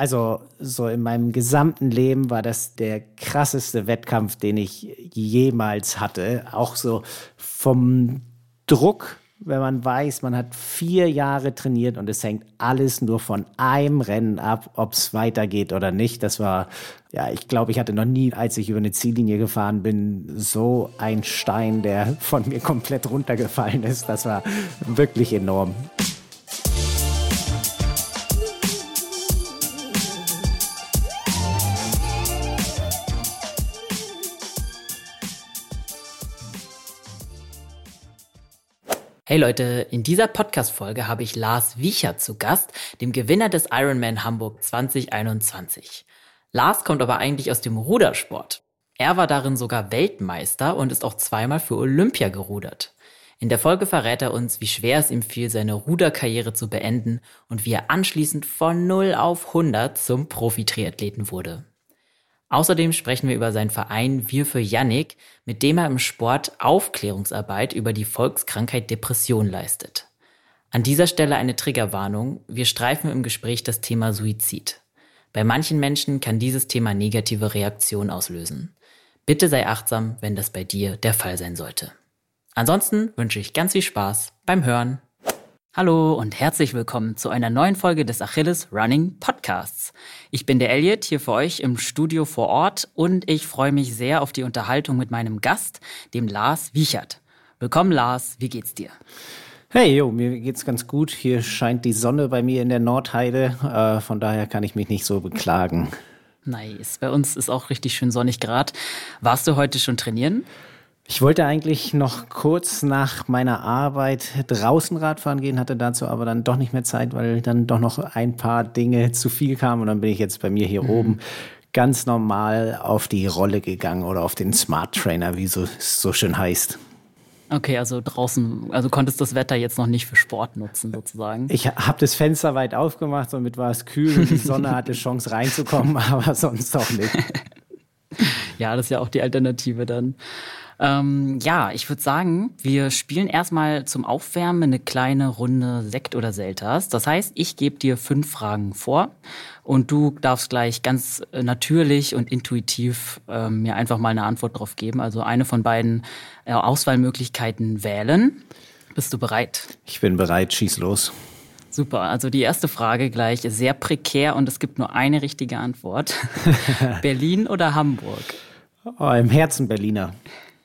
Also so in meinem gesamten Leben war das der krasseste Wettkampf, den ich jemals hatte. Auch so vom Druck, wenn man weiß, man hat vier Jahre trainiert und es hängt alles nur von einem Rennen ab, ob es weitergeht oder nicht. Das war, ja, ich glaube, ich hatte noch nie, als ich über eine Ziellinie gefahren bin, so ein Stein, der von mir komplett runtergefallen ist. Das war wirklich enorm. Hey Leute, in dieser Podcast-Folge habe ich Lars Wiechert zu Gast, dem Gewinner des Ironman Hamburg 2021. Lars kommt aber eigentlich aus dem Rudersport. Er war darin sogar Weltmeister und ist auch zweimal für Olympia gerudert. In der Folge verrät er uns, wie schwer es ihm fiel, seine Ruderkarriere zu beenden und wie er anschließend von 0 auf 100 zum Profi-Triathleten wurde. Außerdem sprechen wir über seinen Verein Wir für Yannick, mit dem er im Sport Aufklärungsarbeit über die Volkskrankheit Depression leistet. An dieser Stelle eine Triggerwarnung. Wir streifen im Gespräch das Thema Suizid. Bei manchen Menschen kann dieses Thema negative Reaktionen auslösen. Bitte sei achtsam, wenn das bei dir der Fall sein sollte. Ansonsten wünsche ich ganz viel Spaß beim Hören. Hallo und herzlich willkommen zu einer neuen Folge des Achilles Running Podcasts. Ich bin der Elliot hier für euch im Studio vor Ort und ich freue mich sehr auf die Unterhaltung mit meinem Gast, dem Lars Wiechert. Willkommen Lars, wie geht's dir? Hey, jo, mir geht's ganz gut. Hier scheint die Sonne bei mir in der Nordheide. Äh, von daher kann ich mich nicht so beklagen. Nice. Bei uns ist auch richtig schön sonnig gerade. Warst du heute schon trainieren? Ich wollte eigentlich noch kurz nach meiner Arbeit draußen Radfahren gehen, hatte dazu aber dann doch nicht mehr Zeit, weil dann doch noch ein paar Dinge zu viel kamen und dann bin ich jetzt bei mir hier mhm. oben ganz normal auf die Rolle gegangen oder auf den Smart Trainer, wie so, es so schön heißt. Okay, also draußen, also konntest das Wetter jetzt noch nicht für Sport nutzen sozusagen. Ich habe das Fenster weit aufgemacht, somit war es kühl und die Sonne hatte Chance reinzukommen, aber sonst auch nicht. ja, das ist ja auch die Alternative dann. Ähm, ja, ich würde sagen, wir spielen erstmal zum Aufwärmen eine kleine Runde Sekt oder Selters. Das heißt, ich gebe dir fünf Fragen vor und du darfst gleich ganz äh, natürlich und intuitiv äh, mir einfach mal eine Antwort drauf geben. Also eine von beiden äh, Auswahlmöglichkeiten wählen. Bist du bereit? Ich bin bereit, schieß los. Super, also die erste Frage gleich ist sehr prekär und es gibt nur eine richtige Antwort. Berlin oder Hamburg? Oh, Im Herzen Berliner.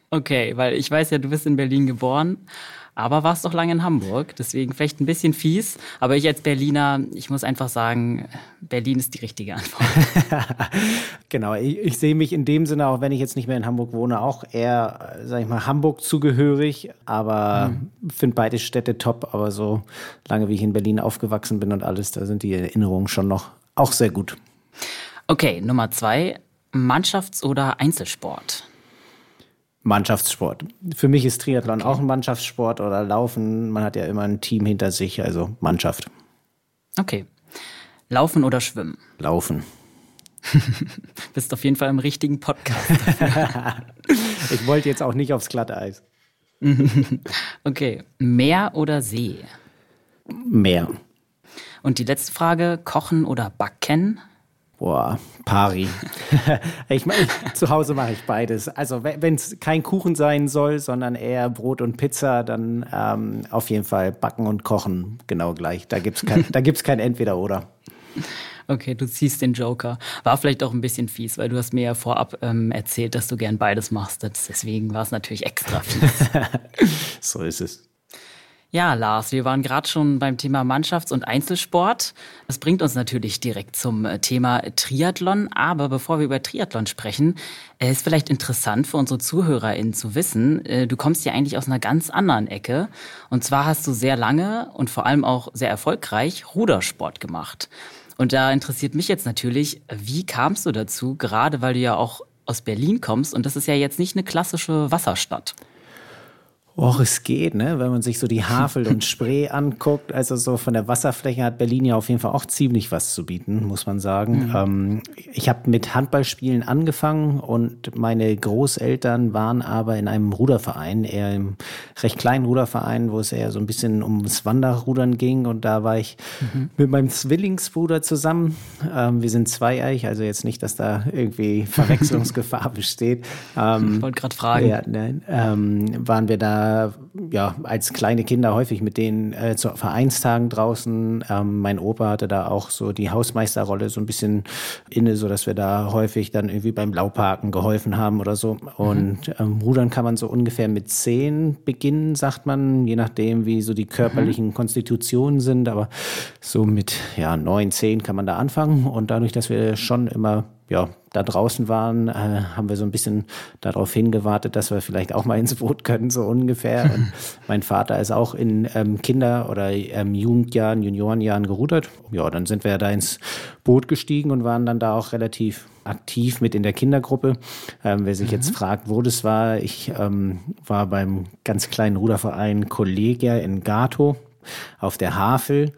Okay, weil ich weiß ja, du bist in Berlin geboren, aber warst doch lange in Hamburg. Deswegen vielleicht ein bisschen fies. Aber ich als Berliner, ich muss einfach sagen, Berlin ist die richtige Antwort. genau, ich, ich, sehe mich in dem Sinne, auch wenn ich jetzt nicht mehr in Hamburg wohne, auch eher, sag ich mal, Hamburg zugehörig. Aber mhm. finde beide Städte top. Aber so lange wie ich in Berlin aufgewachsen bin und alles, da sind die Erinnerungen schon noch auch sehr gut. Okay, Nummer zwei. Mannschafts- oder Einzelsport? Mannschaftssport. Für mich ist Triathlon okay. auch ein Mannschaftssport oder Laufen. Man hat ja immer ein Team hinter sich, also Mannschaft. Okay. Laufen oder Schwimmen? Laufen. Bist auf jeden Fall im richtigen Podcast. ich wollte jetzt auch nicht aufs Glatteis. okay. Meer oder See? Meer. Und die letzte Frage: Kochen oder Backen? Boah, Pari. ich meine, zu Hause mache ich beides. Also wenn es kein Kuchen sein soll, sondern eher Brot und Pizza, dann ähm, auf jeden Fall backen und kochen genau gleich. Da gibt's kein, da gibt's kein Entweder-Oder. Okay, du ziehst den Joker. War vielleicht auch ein bisschen fies, weil du hast mir ja vorab ähm, erzählt, dass du gern beides machst. Deswegen war es natürlich extra fies. so ist es. Ja, Lars, wir waren gerade schon beim Thema Mannschafts- und Einzelsport. Das bringt uns natürlich direkt zum äh, Thema Triathlon. Aber bevor wir über Triathlon sprechen, äh, ist vielleicht interessant für unsere ZuhörerInnen zu wissen, äh, du kommst ja eigentlich aus einer ganz anderen Ecke. Und zwar hast du sehr lange und vor allem auch sehr erfolgreich Rudersport gemacht. Und da interessiert mich jetzt natürlich, wie kamst du dazu, gerade weil du ja auch aus Berlin kommst und das ist ja jetzt nicht eine klassische Wasserstadt. Och, es geht, ne? Wenn man sich so die Havel und Spree anguckt, also so von der Wasserfläche hat Berlin ja auf jeden Fall auch ziemlich was zu bieten, muss man sagen. Mhm. Ähm, ich habe mit Handballspielen angefangen und meine Großeltern waren aber in einem Ruderverein, eher im recht kleinen Ruderverein, wo es eher so ein bisschen ums Wanderrudern ging und da war ich mhm. mit meinem Zwillingsbruder zusammen. Ähm, wir sind zweieich, also jetzt nicht, dass da irgendwie Verwechslungsgefahr besteht. Ähm, ich wollte gerade fragen. Ja, ne, waren wir da ja als kleine Kinder häufig mit denen äh, zu Vereinstagen draußen. Ähm, mein Opa hatte da auch so die Hausmeisterrolle so ein bisschen inne, so dass wir da häufig dann irgendwie beim Lauparken geholfen haben oder so. Und ähm, Rudern kann man so ungefähr mit zehn beginnen, sagt man, je nachdem, wie so die körperlichen mhm. Konstitutionen sind. Aber so mit ja neun, zehn kann man da anfangen. Und dadurch, dass wir schon immer ja, da draußen waren, äh, haben wir so ein bisschen darauf hingewartet, dass wir vielleicht auch mal ins Boot können, so ungefähr. Und mein Vater ist auch in ähm, Kinder- oder ähm, Jugendjahren, Juniorenjahren gerudert. Ja, dann sind wir da ins Boot gestiegen und waren dann da auch relativ aktiv mit in der Kindergruppe. Ähm, wer sich mhm. jetzt fragt, wo das war, ich ähm, war beim ganz kleinen Ruderverein Kollegia in Gato auf der Havel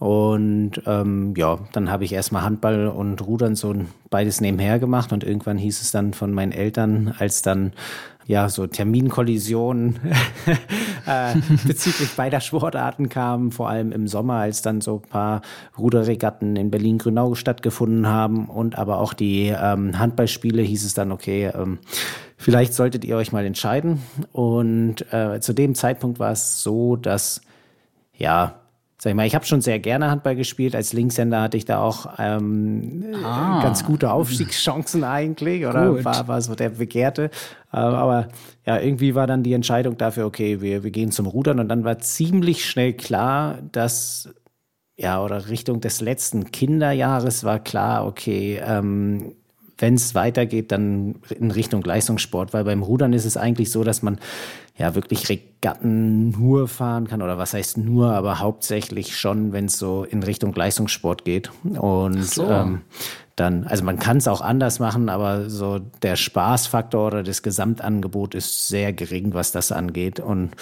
und ähm, ja, dann habe ich erstmal Handball und Rudern so beides nebenher gemacht und irgendwann hieß es dann von meinen Eltern, als dann ja so Terminkollisionen äh, bezüglich beider Sportarten kamen, vor allem im Sommer, als dann so ein paar Ruderregatten in Berlin-Grünau stattgefunden haben und aber auch die ähm, Handballspiele, hieß es dann, okay, ähm, vielleicht solltet ihr euch mal entscheiden. Und äh, zu dem Zeitpunkt war es so, dass ja, sag ich mal, ich habe schon sehr gerne Handball gespielt. Als Linkshänder hatte ich da auch ähm, ah. ganz gute Aufstiegschancen eigentlich oder war, war so der Begehrte. Äh, aber ja, irgendwie war dann die Entscheidung dafür, okay, wir, wir gehen zum Rudern und dann war ziemlich schnell klar, dass ja, oder Richtung des letzten Kinderjahres war klar, okay, ähm, wenn es weitergeht, dann in Richtung Leistungssport, weil beim Rudern ist es eigentlich so, dass man ja wirklich Regatten nur fahren kann oder was heißt nur, aber hauptsächlich schon, wenn es so in Richtung Leistungssport geht. Und so. ähm, dann, also man kann es auch anders machen, aber so der Spaßfaktor oder das Gesamtangebot ist sehr gering, was das angeht. Und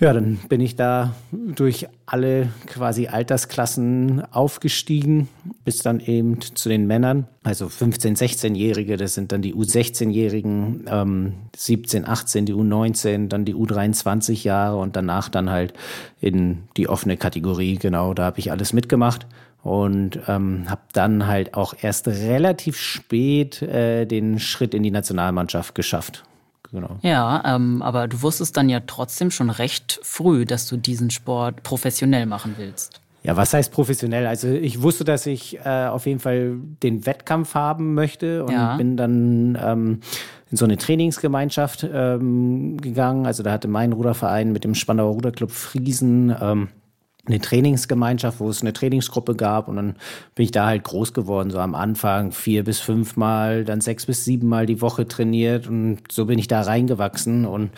ja, dann bin ich da durch alle quasi Altersklassen aufgestiegen, bis dann eben zu den Männern. Also 15-, 16-Jährige, das sind dann die U16-Jährigen, ähm, 17, 18, die U19, dann die U23 Jahre und danach dann halt in die offene Kategorie. Genau, da habe ich alles mitgemacht und ähm, habe dann halt auch erst relativ spät äh, den Schritt in die Nationalmannschaft geschafft. Genau. Ja, ähm, aber du wusstest dann ja trotzdem schon recht früh, dass du diesen Sport professionell machen willst. Ja, was heißt professionell? Also ich wusste, dass ich äh, auf jeden Fall den Wettkampf haben möchte und ja. bin dann ähm, in so eine Trainingsgemeinschaft ähm, gegangen. Also da hatte mein Ruderverein mit dem Spandauer Ruderclub Friesen ähm, eine Trainingsgemeinschaft, wo es eine Trainingsgruppe gab und dann bin ich da halt groß geworden, so am Anfang vier bis fünfmal, dann sechs bis siebenmal die Woche trainiert und so bin ich da reingewachsen und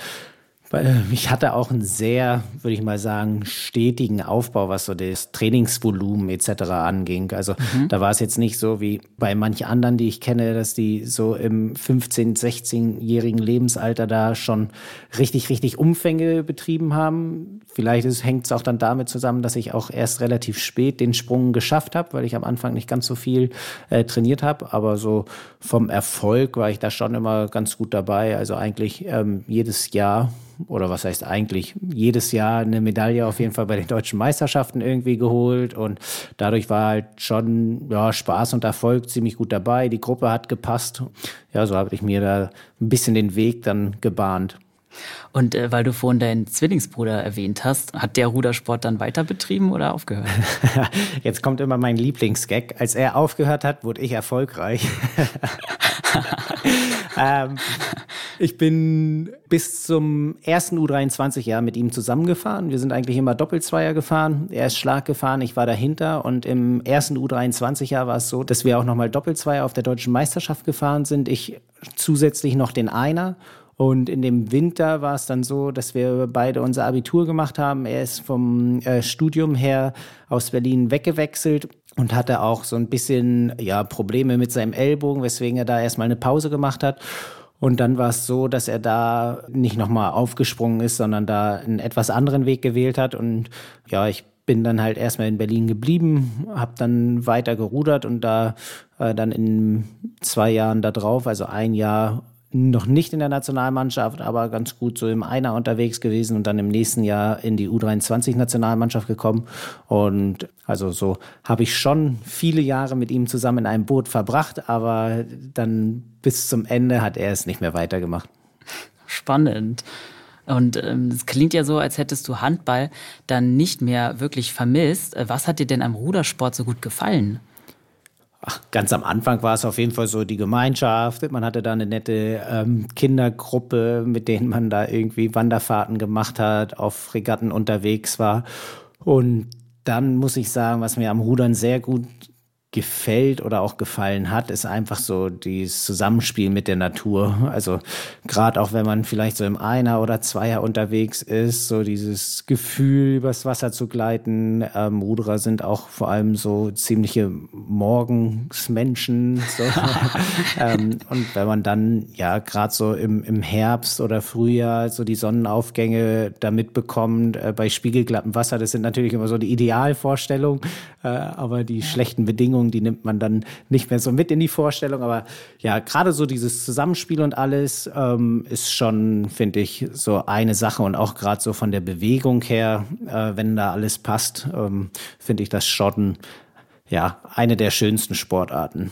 ich hatte auch einen sehr, würde ich mal sagen, stetigen Aufbau, was so das Trainingsvolumen etc. anging. Also mhm. da war es jetzt nicht so wie bei manchen anderen, die ich kenne, dass die so im 15-, 16-jährigen Lebensalter da schon richtig, richtig Umfänge betrieben haben. Vielleicht hängt es auch dann damit zusammen, dass ich auch erst relativ spät den Sprung geschafft habe, weil ich am Anfang nicht ganz so viel äh, trainiert habe. Aber so vom Erfolg war ich da schon immer ganz gut dabei. Also eigentlich ähm, jedes Jahr oder was heißt eigentlich, jedes Jahr eine Medaille auf jeden Fall bei den deutschen Meisterschaften irgendwie geholt und dadurch war halt schon ja, Spaß und Erfolg ziemlich gut dabei. Die Gruppe hat gepasst. Ja, so habe ich mir da ein bisschen den Weg dann gebahnt. Und äh, weil du vorhin deinen Zwillingsbruder erwähnt hast, hat der Rudersport dann weiter betrieben oder aufgehört? Jetzt kommt immer mein Lieblingsgag. Als er aufgehört hat, wurde ich erfolgreich. ähm, ich bin bis zum ersten U23-Jahr mit ihm zusammengefahren. Wir sind eigentlich immer Doppelzweier gefahren. Er ist Schlag gefahren, ich war dahinter. Und im ersten U23-Jahr war es so, dass wir auch nochmal Doppelzweier auf der deutschen Meisterschaft gefahren sind. Ich zusätzlich noch den Einer. Und in dem Winter war es dann so, dass wir beide unser Abitur gemacht haben. Er ist vom äh, Studium her aus Berlin weggewechselt und hatte auch so ein bisschen ja Probleme mit seinem Ellbogen, weswegen er da erstmal eine Pause gemacht hat. Und dann war es so, dass er da nicht nochmal aufgesprungen ist, sondern da einen etwas anderen Weg gewählt hat. Und ja, ich bin dann halt erstmal in Berlin geblieben, habe dann weiter gerudert und da äh, dann in zwei Jahren da drauf, also ein Jahr noch nicht in der Nationalmannschaft, aber ganz gut so im Einer unterwegs gewesen und dann im nächsten Jahr in die U23-Nationalmannschaft gekommen. Und also so habe ich schon viele Jahre mit ihm zusammen in einem Boot verbracht, aber dann bis zum Ende hat er es nicht mehr weitergemacht. Spannend. Und ähm, es klingt ja so, als hättest du Handball dann nicht mehr wirklich vermisst. Was hat dir denn am Rudersport so gut gefallen? Ach, ganz am Anfang war es auf jeden Fall so die Gemeinschaft. Man hatte da eine nette ähm, Kindergruppe, mit denen man da irgendwie Wanderfahrten gemacht hat, auf Regatten unterwegs war. Und dann muss ich sagen, was mir am Rudern sehr gut gefällt oder auch gefallen hat, ist einfach so dieses Zusammenspiel mit der Natur. Also gerade auch wenn man vielleicht so im Einer oder Zweier unterwegs ist, so dieses Gefühl, übers Wasser zu gleiten. Ähm, Ruderer sind auch vor allem so ziemliche Morgensmenschen. So. ähm, und wenn man dann ja gerade so im, im Herbst oder Frühjahr so die Sonnenaufgänge da mitbekommt, äh, bei spiegelglattem Wasser, das sind natürlich immer so die Idealvorstellungen, äh, aber die schlechten Bedingungen Bedingungen, die nimmt man dann nicht mehr so mit in die Vorstellung. Aber ja, gerade so dieses Zusammenspiel und alles ähm, ist schon, finde ich, so eine Sache. Und auch gerade so von der Bewegung her, äh, wenn da alles passt, ähm, finde ich das schon ja eine der schönsten Sportarten.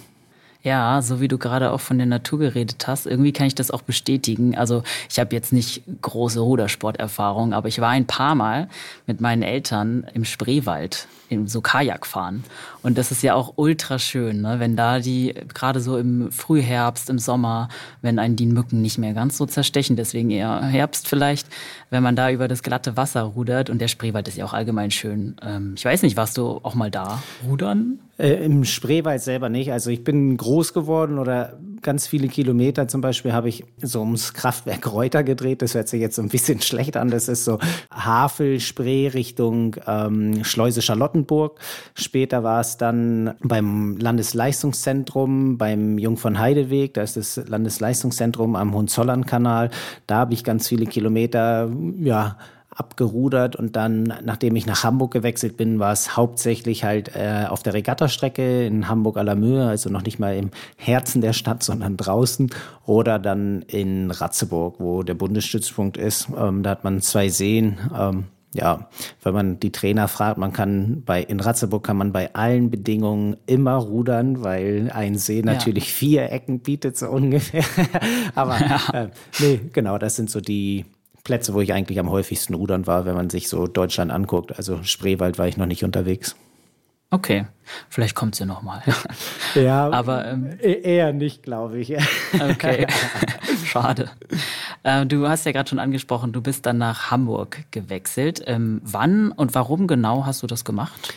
Ja, so wie du gerade auch von der Natur geredet hast, irgendwie kann ich das auch bestätigen. Also ich habe jetzt nicht große Rudersporterfahrung, aber ich war ein paar Mal mit meinen Eltern im Spreewald, im so Kajak fahren. Und das ist ja auch ultra schön, ne? wenn da die, gerade so im Frühherbst, im Sommer, wenn einen die Mücken nicht mehr ganz so zerstechen, deswegen eher Herbst vielleicht, wenn man da über das glatte Wasser rudert und der Spreewald ist ja auch allgemein schön. Ähm, ich weiß nicht, warst du auch mal da rudern? Äh, Im Spreewald selber nicht. Also ich bin groß geworden oder ganz viele Kilometer zum Beispiel habe ich so ums Kraftwerk Reuter gedreht. Das hört sich jetzt so ein bisschen schlecht an. Das ist so Havel, Spree Richtung ähm, Schleuse Charlottenburg. Später war es dann beim Landesleistungszentrum, beim Jung von Heideweg. Da ist das Landesleistungszentrum am Hohenzollern-Kanal. Da habe ich ganz viele Kilometer, ja, abgerudert und dann, nachdem ich nach Hamburg gewechselt bin, war es hauptsächlich halt äh, auf der Regattastrecke in Hamburg à la Mühe, also noch nicht mal im Herzen der Stadt, sondern draußen oder dann in Ratzeburg, wo der Bundesstützpunkt ist. Ähm, da hat man zwei Seen. Ähm, ja, wenn man die Trainer fragt, man kann bei, in Ratzeburg kann man bei allen Bedingungen immer rudern, weil ein See natürlich ja. vier Ecken bietet, so ungefähr. Aber ja. äh, nee, genau, das sind so die, Plätze, wo ich eigentlich am häufigsten rudern war, wenn man sich so Deutschland anguckt. Also Spreewald war ich noch nicht unterwegs. Okay, vielleicht kommt sie nochmal. Ja, aber ähm, e-, eher nicht, glaube ich. Okay, schade. Äh, du hast ja gerade schon angesprochen, du bist dann nach Hamburg gewechselt. Ähm, wann und warum genau hast du das gemacht?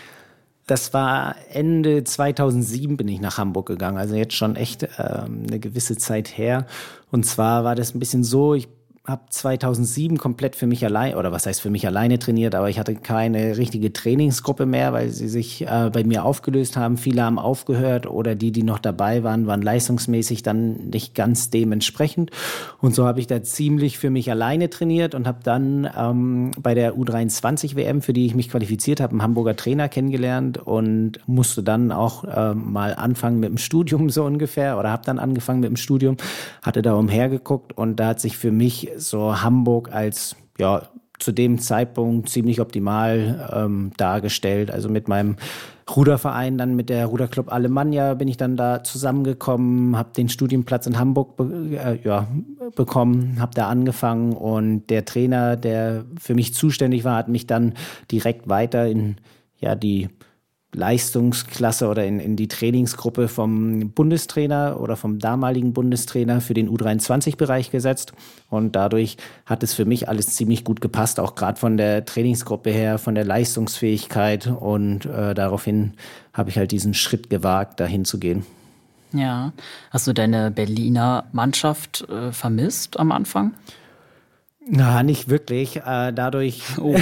Das war Ende 2007 bin ich nach Hamburg gegangen, also jetzt schon echt ähm, eine gewisse Zeit her. Und zwar war das ein bisschen so, ich habe 2007 komplett für mich allein, oder was heißt für mich alleine trainiert, aber ich hatte keine richtige Trainingsgruppe mehr, weil sie sich äh, bei mir aufgelöst haben. Viele haben aufgehört oder die, die noch dabei waren, waren leistungsmäßig dann nicht ganz dementsprechend. Und so habe ich da ziemlich für mich alleine trainiert und habe dann ähm, bei der U23 WM, für die ich mich qualifiziert habe, einen Hamburger Trainer kennengelernt und musste dann auch äh, mal anfangen mit dem Studium so ungefähr oder habe dann angefangen mit dem Studium, hatte da umhergeguckt und da hat sich für mich so Hamburg als ja zu dem Zeitpunkt ziemlich optimal ähm, dargestellt. Also mit meinem Ruderverein, dann mit der Ruderclub Alemannia bin ich dann da zusammengekommen, habe den Studienplatz in Hamburg be äh, ja, bekommen, habe da angefangen und der Trainer, der für mich zuständig war, hat mich dann direkt weiter in ja die Leistungsklasse oder in, in die Trainingsgruppe vom Bundestrainer oder vom damaligen Bundestrainer für den U23-Bereich gesetzt. Und dadurch hat es für mich alles ziemlich gut gepasst, auch gerade von der Trainingsgruppe her, von der Leistungsfähigkeit. Und äh, daraufhin habe ich halt diesen Schritt gewagt, dahin zu gehen. Ja, hast du deine Berliner Mannschaft äh, vermisst am Anfang? Na, nicht wirklich. Äh, dadurch. Oh.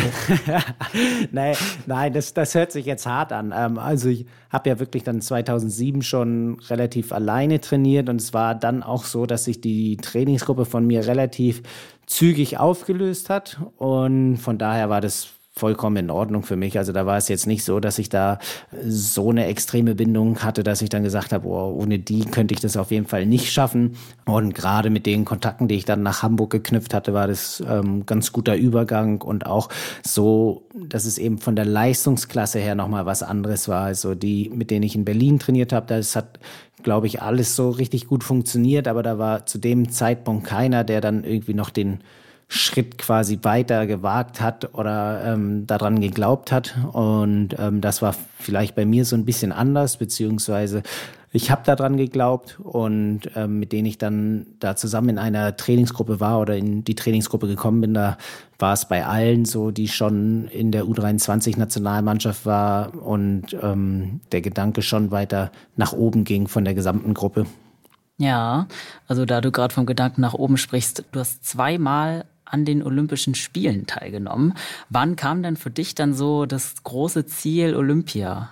nein, nein das, das hört sich jetzt hart an. Ähm, also ich habe ja wirklich dann 2007 schon relativ alleine trainiert und es war dann auch so, dass sich die Trainingsgruppe von mir relativ zügig aufgelöst hat und von daher war das vollkommen in Ordnung für mich. Also da war es jetzt nicht so, dass ich da so eine extreme Bindung hatte, dass ich dann gesagt habe, oh, ohne die könnte ich das auf jeden Fall nicht schaffen. Und gerade mit den Kontakten, die ich dann nach Hamburg geknüpft hatte, war das ähm, ganz guter Übergang und auch so, dass es eben von der Leistungsklasse her nochmal was anderes war. Also die, mit denen ich in Berlin trainiert habe, das hat glaube ich, alles so richtig gut funktioniert, aber da war zu dem Zeitpunkt keiner, der dann irgendwie noch den Schritt quasi weiter gewagt hat oder ähm, daran geglaubt hat. Und ähm, das war vielleicht bei mir so ein bisschen anders, beziehungsweise ich habe daran geglaubt und ähm, mit denen ich dann da zusammen in einer Trainingsgruppe war oder in die Trainingsgruppe gekommen bin, da war es bei allen so, die schon in der U23-Nationalmannschaft war und ähm, der Gedanke schon weiter nach oben ging von der gesamten Gruppe. Ja, also da du gerade vom Gedanken nach oben sprichst, du hast zweimal an den Olympischen Spielen teilgenommen. Wann kam denn für dich dann so das große Ziel Olympia?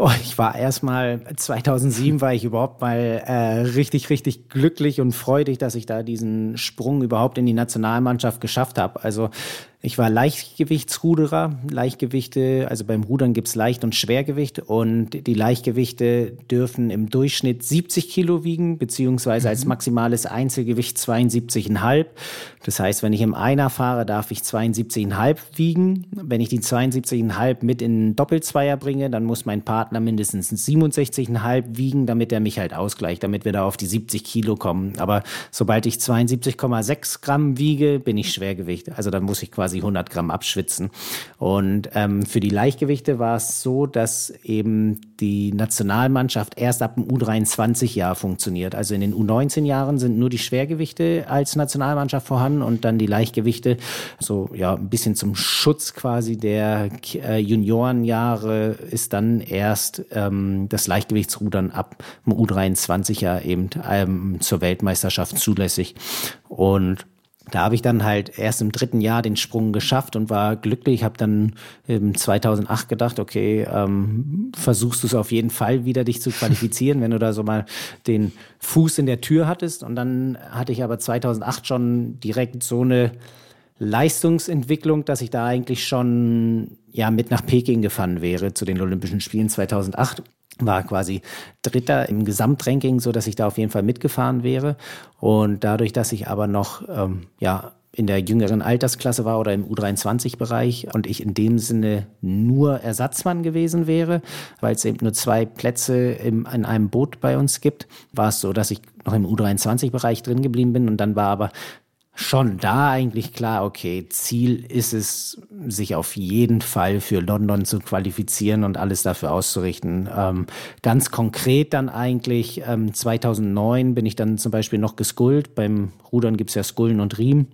Oh, ich war erstmal 2007 war ich überhaupt mal äh, richtig richtig glücklich und freudig, dass ich da diesen Sprung überhaupt in die Nationalmannschaft geschafft habe. Also ich war Leichtgewichtsruderer. Leichtgewichte, also beim Rudern gibt's Leicht- und Schwergewicht und die Leichtgewichte dürfen im Durchschnitt 70 Kilo wiegen, beziehungsweise mhm. als maximales Einzelgewicht 72,5. Das heißt, wenn ich im Einer fahre, darf ich 72,5 wiegen. Wenn ich die 72,5 mit in Doppelzweier bringe, dann muss mein Partner mindestens 67,5 wiegen, damit er mich halt ausgleicht, damit wir da auf die 70 Kilo kommen. Aber sobald ich 72,6 Gramm wiege, bin ich Schwergewicht. Also dann muss ich quasi quasi 100 Gramm abschwitzen. Und ähm, für die Leichtgewichte war es so, dass eben die Nationalmannschaft erst ab dem U23-Jahr funktioniert. Also in den U19-Jahren sind nur die Schwergewichte als Nationalmannschaft vorhanden und dann die Leichtgewichte, so ja ein bisschen zum Schutz quasi der äh, Juniorenjahre ist dann erst ähm, das Leichtgewichtsrudern ab dem U23-Jahr eben ähm, zur Weltmeisterschaft zulässig. Und da habe ich dann halt erst im dritten Jahr den Sprung geschafft und war glücklich. Ich habe dann im 2008 gedacht, okay, ähm, versuchst du es auf jeden Fall wieder, dich zu qualifizieren, wenn du da so mal den Fuß in der Tür hattest. Und dann hatte ich aber 2008 schon direkt so eine Leistungsentwicklung, dass ich da eigentlich schon ja mit nach Peking gefahren wäre zu den Olympischen Spielen 2008 war quasi Dritter im Gesamtranking, so dass ich da auf jeden Fall mitgefahren wäre. Und dadurch, dass ich aber noch ähm, ja in der jüngeren Altersklasse war oder im U23-Bereich und ich in dem Sinne nur Ersatzmann gewesen wäre, weil es eben nur zwei Plätze im, in einem Boot bei uns gibt, war es so, dass ich noch im U23-Bereich drin geblieben bin und dann war aber schon da eigentlich klar, okay, Ziel ist es, sich auf jeden Fall für London zu qualifizieren und alles dafür auszurichten. Ähm, ganz konkret dann eigentlich, ähm, 2009 bin ich dann zum Beispiel noch geskullt. Beim Rudern gibt's ja Skullen und Riemen.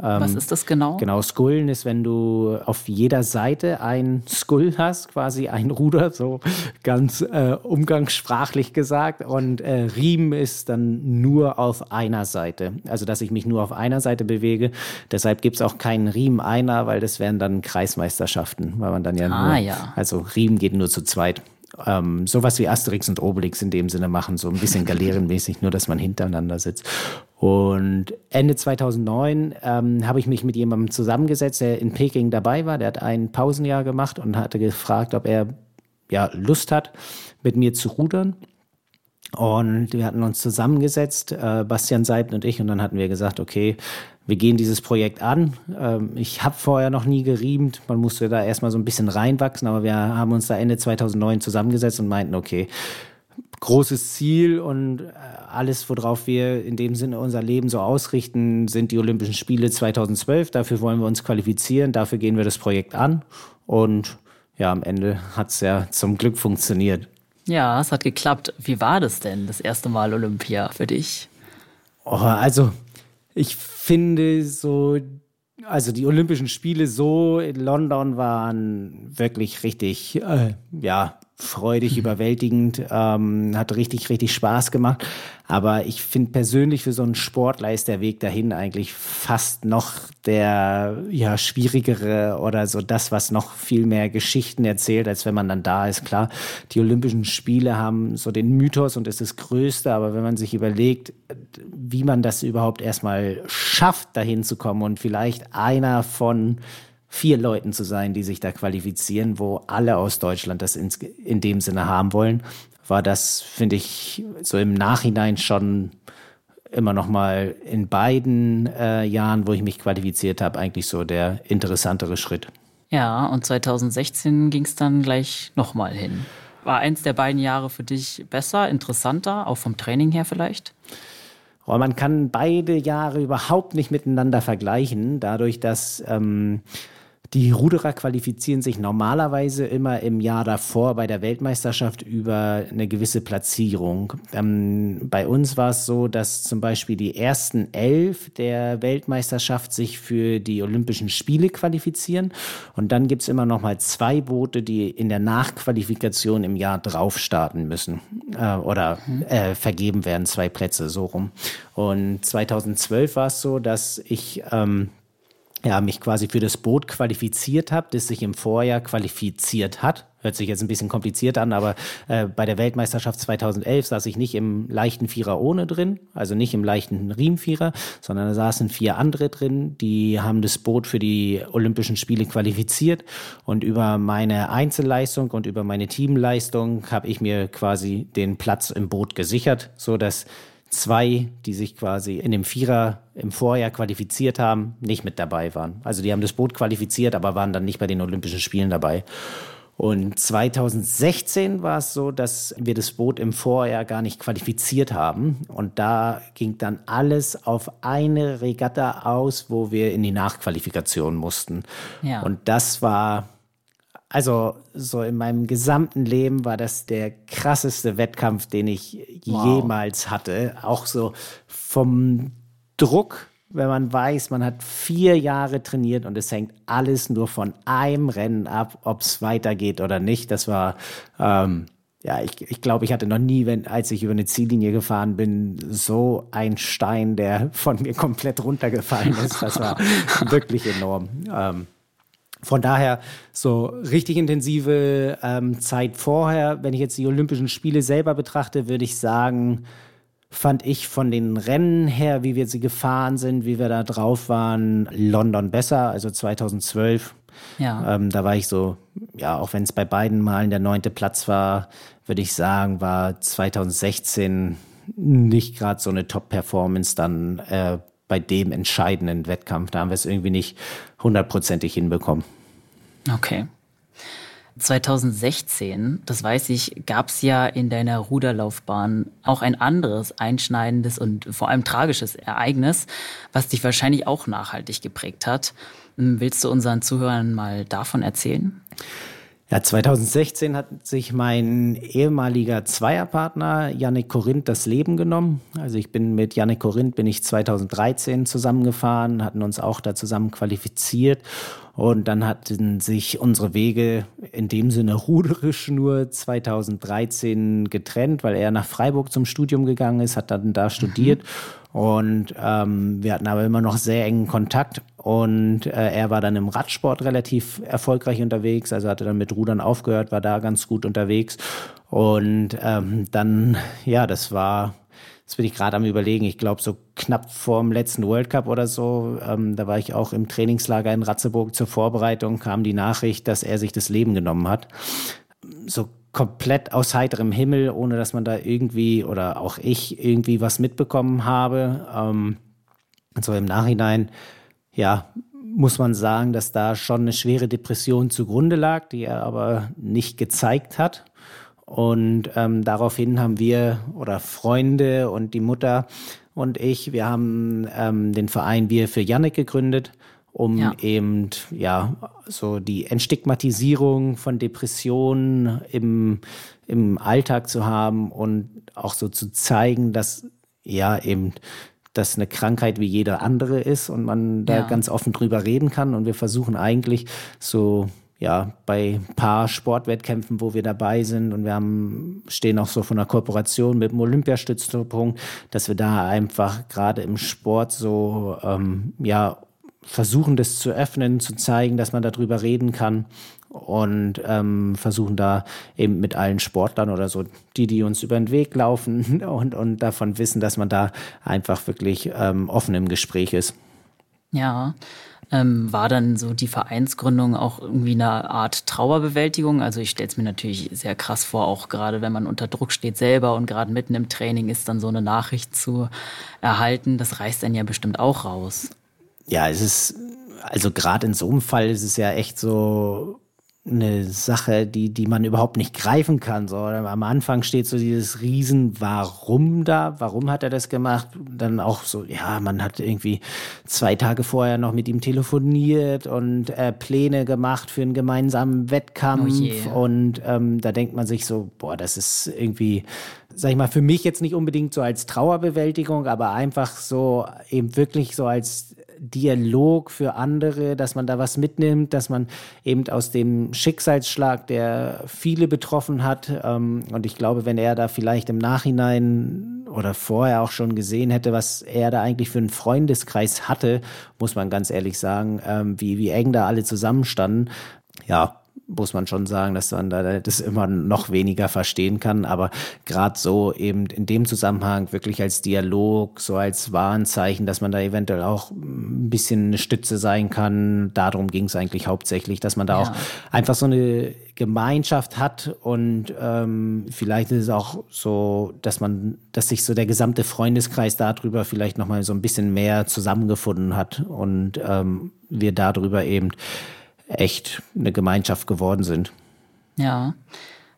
Ähm, Was ist das genau? Genau, Skullen ist, wenn du auf jeder Seite ein Skull hast, quasi ein Ruder, so ganz äh, umgangssprachlich gesagt. Und äh, Riemen ist dann nur auf einer Seite. Also, dass ich mich nur auf einer Seite bewege. Deshalb gibt's auch keinen Riemen einer, weil das wären dann Kreismeisterschaften, weil man dann ja ah, nur, ja. also Riemen geht nur zu zweit ähm, sowas wie Asterix und Obelix in dem Sinne machen, so ein bisschen galerenmäßig, nur dass man hintereinander sitzt. Und Ende 2009 ähm, habe ich mich mit jemandem zusammengesetzt, der in Peking dabei war. Der hat ein Pausenjahr gemacht und hatte gefragt, ob er ja Lust hat, mit mir zu rudern. Und wir hatten uns zusammengesetzt, äh, Bastian Seibel und ich, und dann hatten wir gesagt, okay, wir gehen dieses Projekt an. Ähm, ich habe vorher noch nie geriemt. Man musste da erstmal so ein bisschen reinwachsen, aber wir haben uns da Ende 2009 zusammengesetzt und meinten, okay, großes Ziel und äh, alles, worauf wir in dem Sinne unser Leben so ausrichten, sind die Olympischen Spiele 2012. Dafür wollen wir uns qualifizieren, dafür gehen wir das Projekt an und ja, am Ende hat es ja zum Glück funktioniert. Ja, es hat geklappt. Wie war das denn, das erste Mal Olympia für dich? Oh, also ich finde so, also die Olympischen Spiele so in London waren wirklich richtig, äh, ja, freudig, mhm. überwältigend, ähm, hat richtig, richtig Spaß gemacht. Aber ich finde persönlich für so einen Sportler ist der Weg dahin eigentlich fast noch der ja schwierigere oder so das, was noch viel mehr Geschichten erzählt, als wenn man dann da ist. Klar, die Olympischen Spiele haben so den Mythos und ist das Größte, aber wenn man sich überlegt, wie man das überhaupt erstmal schafft, dahin zu kommen und vielleicht einer von vier Leuten zu sein, die sich da qualifizieren, wo alle aus Deutschland das in, in dem Sinne haben wollen, war das, finde ich, so im Nachhinein schon immer noch mal in beiden äh, Jahren, wo ich mich qualifiziert habe, eigentlich so der interessantere Schritt. Ja, und 2016 ging es dann gleich noch mal hin. War eins der beiden Jahre für dich besser, interessanter, auch vom Training her vielleicht? Oh, man kann beide Jahre überhaupt nicht miteinander vergleichen, dadurch, dass ähm, die Ruderer qualifizieren sich normalerweise immer im Jahr davor bei der Weltmeisterschaft über eine gewisse Platzierung. Ähm, bei uns war es so, dass zum Beispiel die ersten elf der Weltmeisterschaft sich für die Olympischen Spiele qualifizieren. Und dann gibt's immer noch mal zwei Boote, die in der Nachqualifikation im Jahr drauf starten müssen äh, oder äh, vergeben werden, zwei Plätze so rum. Und 2012 war es so, dass ich ähm, ja, mich quasi für das Boot qualifiziert habe, das sich im Vorjahr qualifiziert hat. Hört sich jetzt ein bisschen kompliziert an, aber äh, bei der Weltmeisterschaft 2011 saß ich nicht im leichten Vierer ohne drin, also nicht im leichten Riemenvierer, sondern da saßen vier andere drin, die haben das Boot für die Olympischen Spiele qualifiziert und über meine Einzelleistung und über meine Teamleistung habe ich mir quasi den Platz im Boot gesichert, so dass zwei, die sich quasi in dem Vierer im Vorjahr qualifiziert haben, nicht mit dabei waren. Also die haben das Boot qualifiziert, aber waren dann nicht bei den Olympischen Spielen dabei. Und 2016 war es so, dass wir das Boot im Vorjahr gar nicht qualifiziert haben. Und da ging dann alles auf eine Regatta aus, wo wir in die Nachqualifikation mussten. Ja. Und das war also so in meinem gesamten Leben war das der krasseste Wettkampf, den ich wow. jemals hatte. Auch so vom Druck, wenn man weiß, man hat vier Jahre trainiert und es hängt alles nur von einem Rennen ab, ob es weitergeht oder nicht. Das war ähm, ja, ich, ich glaube, ich hatte noch nie, wenn, als ich über eine Ziellinie gefahren bin, so ein Stein, der von mir komplett runtergefallen ist. Das war wirklich enorm. Ähm, von daher so richtig intensive ähm, Zeit vorher. Wenn ich jetzt die Olympischen Spiele selber betrachte, würde ich sagen, fand ich von den Rennen her, wie wir sie gefahren sind, wie wir da drauf waren, London besser, also 2012. Ja. Ähm, da war ich so, ja, auch wenn es bei beiden Malen der neunte Platz war, würde ich sagen, war 2016 nicht gerade so eine Top-Performance dann äh, bei dem entscheidenden Wettkampf. Da haben wir es irgendwie nicht hundertprozentig hinbekommen. Okay. 2016, das weiß ich, gab es ja in deiner Ruderlaufbahn auch ein anderes einschneidendes und vor allem tragisches Ereignis, was dich wahrscheinlich auch nachhaltig geprägt hat. Willst du unseren Zuhörern mal davon erzählen? Ja, 2016 hat sich mein ehemaliger Zweierpartner Yannick Korinth das Leben genommen. Also ich bin mit Yannick Korinth bin ich 2013 zusammengefahren, hatten uns auch da zusammen qualifiziert und dann hatten sich unsere Wege in dem Sinne ruderisch nur 2013 getrennt, weil er nach Freiburg zum Studium gegangen ist, hat dann da studiert. Mhm. Und ähm, wir hatten aber immer noch sehr engen Kontakt. Und äh, er war dann im Radsport relativ erfolgreich unterwegs, also hatte dann mit Rudern aufgehört, war da ganz gut unterwegs. Und ähm, dann, ja, das war Jetzt bin ich gerade am überlegen, ich glaube so knapp vor dem letzten World Cup oder so, ähm, da war ich auch im Trainingslager in Ratzeburg zur Vorbereitung, kam die Nachricht, dass er sich das Leben genommen hat. So komplett aus heiterem Himmel, ohne dass man da irgendwie oder auch ich irgendwie was mitbekommen habe. Ähm, so im Nachhinein, ja, muss man sagen, dass da schon eine schwere Depression zugrunde lag, die er aber nicht gezeigt hat. Und ähm, daraufhin haben wir oder Freunde und die Mutter und ich, wir haben ähm, den Verein Wir für Jannik gegründet, um ja. eben ja so die Entstigmatisierung von Depressionen im, im Alltag zu haben und auch so zu zeigen, dass ja eben das eine Krankheit wie jeder andere ist und man da ja. ganz offen drüber reden kann. Und wir versuchen eigentlich so ja, bei ein paar Sportwettkämpfen, wo wir dabei sind und wir haben, stehen auch so von einer Kooperation mit dem Olympiastützpunkt, dass wir da einfach gerade im Sport so, ähm, ja, versuchen, das zu öffnen, zu zeigen, dass man darüber reden kann und ähm, versuchen da eben mit allen Sportlern oder so, die, die uns über den Weg laufen und, und davon wissen, dass man da einfach wirklich ähm, offen im Gespräch ist. Ja, ähm, war dann so die Vereinsgründung auch irgendwie eine Art Trauerbewältigung? Also ich stelle es mir natürlich sehr krass vor, auch gerade wenn man unter Druck steht selber und gerade mitten im Training ist, dann so eine Nachricht zu erhalten. Das reißt dann ja bestimmt auch raus. Ja, es ist, also gerade in so einem Fall ist es ja echt so, eine Sache, die, die man überhaupt nicht greifen kann. So, am Anfang steht so dieses Riesen Warum da, warum hat er das gemacht? Dann auch so, ja, man hat irgendwie zwei Tage vorher noch mit ihm telefoniert und äh, Pläne gemacht für einen gemeinsamen Wettkampf. Oh und ähm, da denkt man sich so, boah, das ist irgendwie, sag ich mal, für mich jetzt nicht unbedingt so als Trauerbewältigung, aber einfach so eben wirklich so als Dialog für andere, dass man da was mitnimmt, dass man eben aus dem Schicksalsschlag, der viele betroffen hat, ähm, und ich glaube, wenn er da vielleicht im Nachhinein oder vorher auch schon gesehen hätte, was er da eigentlich für einen Freundeskreis hatte, muss man ganz ehrlich sagen, ähm, wie, wie eng da alle zusammenstanden. Ja, muss man schon sagen, dass man da das immer noch weniger verstehen kann. Aber gerade so eben in dem Zusammenhang wirklich als Dialog, so als Warnzeichen, dass man da eventuell auch ein bisschen eine Stütze sein kann. Darum ging es eigentlich hauptsächlich, dass man da ja. auch einfach so eine Gemeinschaft hat und ähm, vielleicht ist es auch so, dass man, dass sich so der gesamte Freundeskreis darüber vielleicht nochmal so ein bisschen mehr zusammengefunden hat und ähm, wir darüber eben echt eine Gemeinschaft geworden sind. Ja,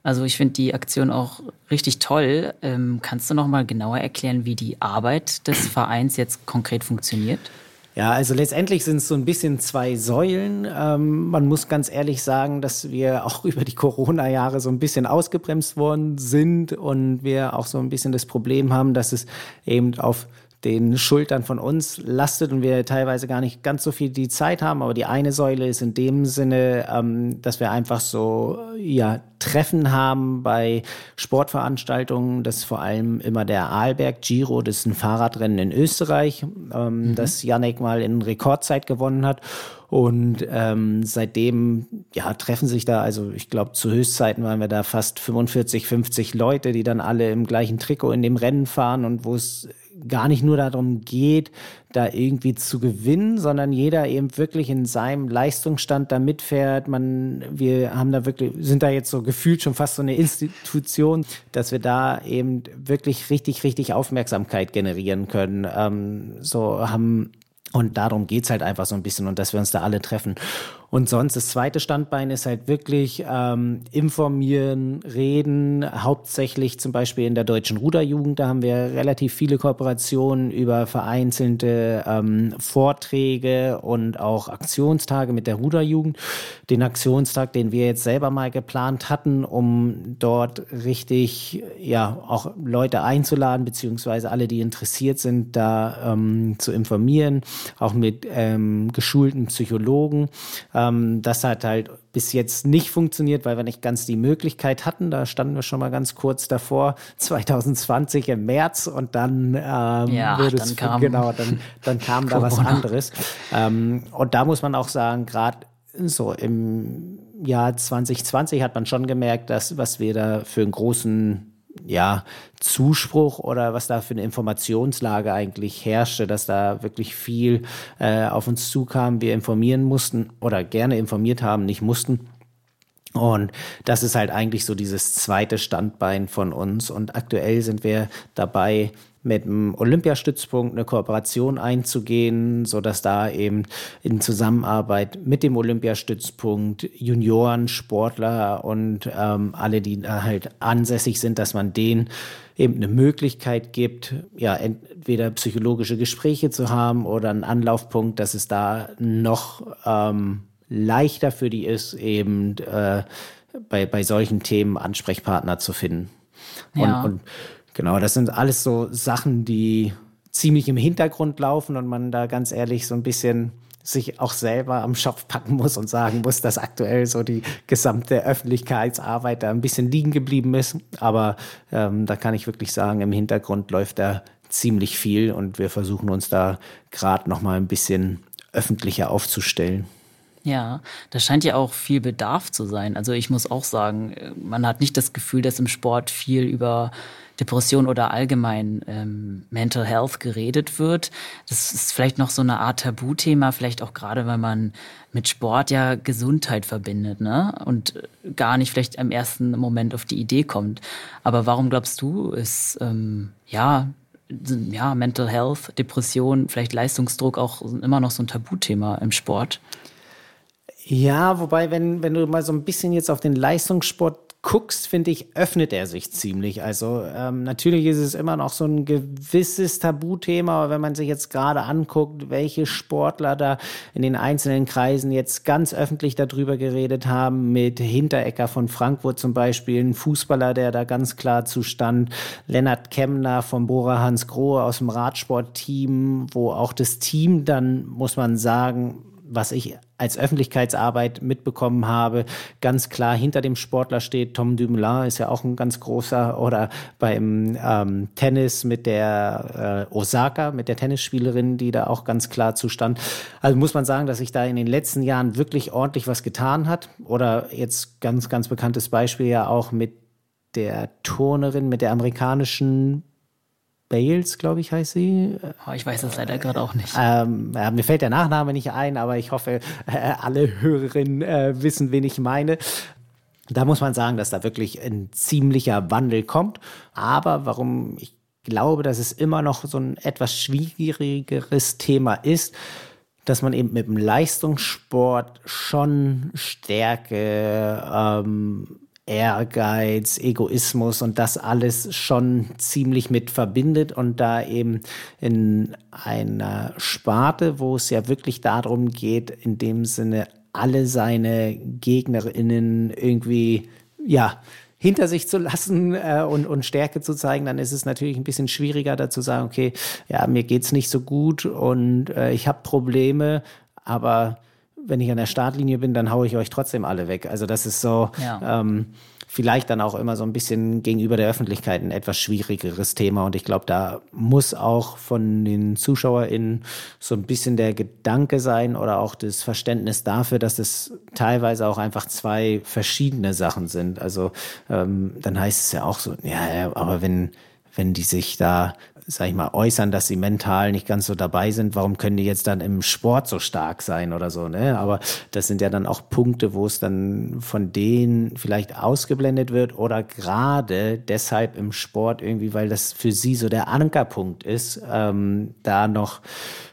also ich finde die Aktion auch richtig toll. Ähm, kannst du noch mal genauer erklären, wie die Arbeit des Vereins jetzt konkret funktioniert? Ja, also letztendlich sind es so ein bisschen zwei Säulen. Ähm, man muss ganz ehrlich sagen, dass wir auch über die Corona-Jahre so ein bisschen ausgebremst worden sind und wir auch so ein bisschen das Problem haben, dass es eben auf den Schultern von uns lastet und wir teilweise gar nicht ganz so viel die Zeit haben. Aber die eine Säule ist in dem Sinne, ähm, dass wir einfach so ja Treffen haben bei Sportveranstaltungen. Das ist vor allem immer der Arlberg Giro, das ist ein Fahrradrennen in Österreich, ähm, mhm. das Janek mal in Rekordzeit gewonnen hat. Und ähm, seitdem ja, treffen sich da, also ich glaube, zu Höchstzeiten waren wir da fast 45, 50 Leute, die dann alle im gleichen Trikot in dem Rennen fahren und wo es gar nicht nur darum geht, da irgendwie zu gewinnen, sondern jeder eben wirklich in seinem Leistungsstand da mitfährt. Man, wir haben da wirklich, sind da jetzt so gefühlt schon fast so eine Institution, dass wir da eben wirklich richtig, richtig Aufmerksamkeit generieren können. Ähm, so haben und darum geht's halt einfach so ein bisschen und dass wir uns da alle treffen. Und sonst das zweite Standbein ist halt wirklich ähm, informieren, reden, hauptsächlich zum Beispiel in der deutschen Ruderjugend. Da haben wir relativ viele Kooperationen über vereinzelte ähm, Vorträge und auch Aktionstage mit der Ruderjugend. Den Aktionstag, den wir jetzt selber mal geplant hatten, um dort richtig ja auch Leute einzuladen, beziehungsweise alle, die interessiert sind, da ähm, zu informieren, auch mit ähm, geschulten Psychologen. Ähm, das hat halt bis jetzt nicht funktioniert, weil wir nicht ganz die Möglichkeit hatten. Da standen wir schon mal ganz kurz davor, 2020 im März und dann ähm, ja, dann es kam genau, dann, dann kam da was anderes. Ähm, und da muss man auch sagen, gerade so im Jahr 2020 hat man schon gemerkt, dass was wir da für einen großen ja, Zuspruch oder was da für eine Informationslage eigentlich herrschte, dass da wirklich viel äh, auf uns zukam, wir informieren mussten oder gerne informiert haben, nicht mussten. Und das ist halt eigentlich so dieses zweite Standbein von uns. Und aktuell sind wir dabei, mit dem Olympiastützpunkt eine Kooperation einzugehen, so dass da eben in Zusammenarbeit mit dem Olympiastützpunkt Junioren, Sportler und ähm, alle, die da halt ansässig sind, dass man denen eben eine Möglichkeit gibt, ja, entweder psychologische Gespräche zu haben oder einen Anlaufpunkt, dass es da noch ähm, leichter für die ist, eben äh, bei, bei solchen Themen Ansprechpartner zu finden. Ja. Und, und Genau, das sind alles so Sachen, die ziemlich im Hintergrund laufen und man da ganz ehrlich so ein bisschen sich auch selber am Schopf packen muss und sagen muss, dass aktuell so die gesamte Öffentlichkeitsarbeit da ein bisschen liegen geblieben ist. Aber ähm, da kann ich wirklich sagen, im Hintergrund läuft da ziemlich viel und wir versuchen uns da gerade noch mal ein bisschen öffentlicher aufzustellen. Ja, da scheint ja auch viel Bedarf zu sein. Also ich muss auch sagen, man hat nicht das Gefühl, dass im Sport viel über Depression oder allgemein ähm, Mental Health geredet wird. Das ist vielleicht noch so eine Art Tabuthema, vielleicht auch gerade, weil man mit Sport ja Gesundheit verbindet, ne? Und gar nicht vielleicht im ersten Moment auf die Idee kommt. Aber warum glaubst du, ist ähm, ja ja, Mental Health, Depression, vielleicht Leistungsdruck auch immer noch so ein Tabuthema im Sport. Ja, wobei, wenn, wenn du mal so ein bisschen jetzt auf den Leistungssport guckst, finde ich, öffnet er sich ziemlich. Also ähm, natürlich ist es immer noch so ein gewisses Tabuthema, aber wenn man sich jetzt gerade anguckt, welche Sportler da in den einzelnen Kreisen jetzt ganz öffentlich darüber geredet haben, mit Hinterecker von Frankfurt zum Beispiel, ein Fußballer, der da ganz klar zustand, Lennart Kemner vom Bora Hans Grohe aus dem Radsportteam, wo auch das Team dann, muss man sagen, was ich als Öffentlichkeitsarbeit mitbekommen habe, ganz klar hinter dem Sportler steht. Tom Dumoulin ist ja auch ein ganz großer oder beim ähm, Tennis mit der äh, Osaka, mit der Tennisspielerin, die da auch ganz klar zustand. Also muss man sagen, dass sich da in den letzten Jahren wirklich ordentlich was getan hat. Oder jetzt ganz, ganz bekanntes Beispiel ja auch mit der Turnerin, mit der amerikanischen Bales, glaube ich, heißt sie. Oh, ich weiß das leider gerade auch nicht. Ähm, ja, mir fällt der Nachname nicht ein, aber ich hoffe, äh, alle Hörerinnen äh, wissen, wen ich meine. Da muss man sagen, dass da wirklich ein ziemlicher Wandel kommt. Aber warum ich glaube, dass es immer noch so ein etwas schwierigeres Thema ist, dass man eben mit dem Leistungssport schon Stärke, ähm, Ehrgeiz, Egoismus und das alles schon ziemlich mit verbindet und da eben in einer Sparte, wo es ja wirklich darum geht, in dem Sinne alle seine Gegnerinnen irgendwie, ja, hinter sich zu lassen äh, und, und Stärke zu zeigen, dann ist es natürlich ein bisschen schwieriger, da zu sagen, okay, ja, mir geht's nicht so gut und äh, ich habe Probleme, aber wenn ich an der Startlinie bin, dann haue ich euch trotzdem alle weg. Also das ist so ja. ähm, vielleicht dann auch immer so ein bisschen gegenüber der Öffentlichkeit ein etwas schwierigeres Thema. Und ich glaube, da muss auch von den ZuschauerInnen so ein bisschen der Gedanke sein oder auch das Verständnis dafür, dass es teilweise auch einfach zwei verschiedene Sachen sind. Also ähm, dann heißt es ja auch so, ja, aber wenn wenn die sich da sag ich mal, äußern, dass sie mental nicht ganz so dabei sind, warum können die jetzt dann im Sport so stark sein oder so, ne? Aber das sind ja dann auch Punkte, wo es dann von denen vielleicht ausgeblendet wird oder gerade deshalb im Sport irgendwie, weil das für sie so der Ankerpunkt ist, ähm, da noch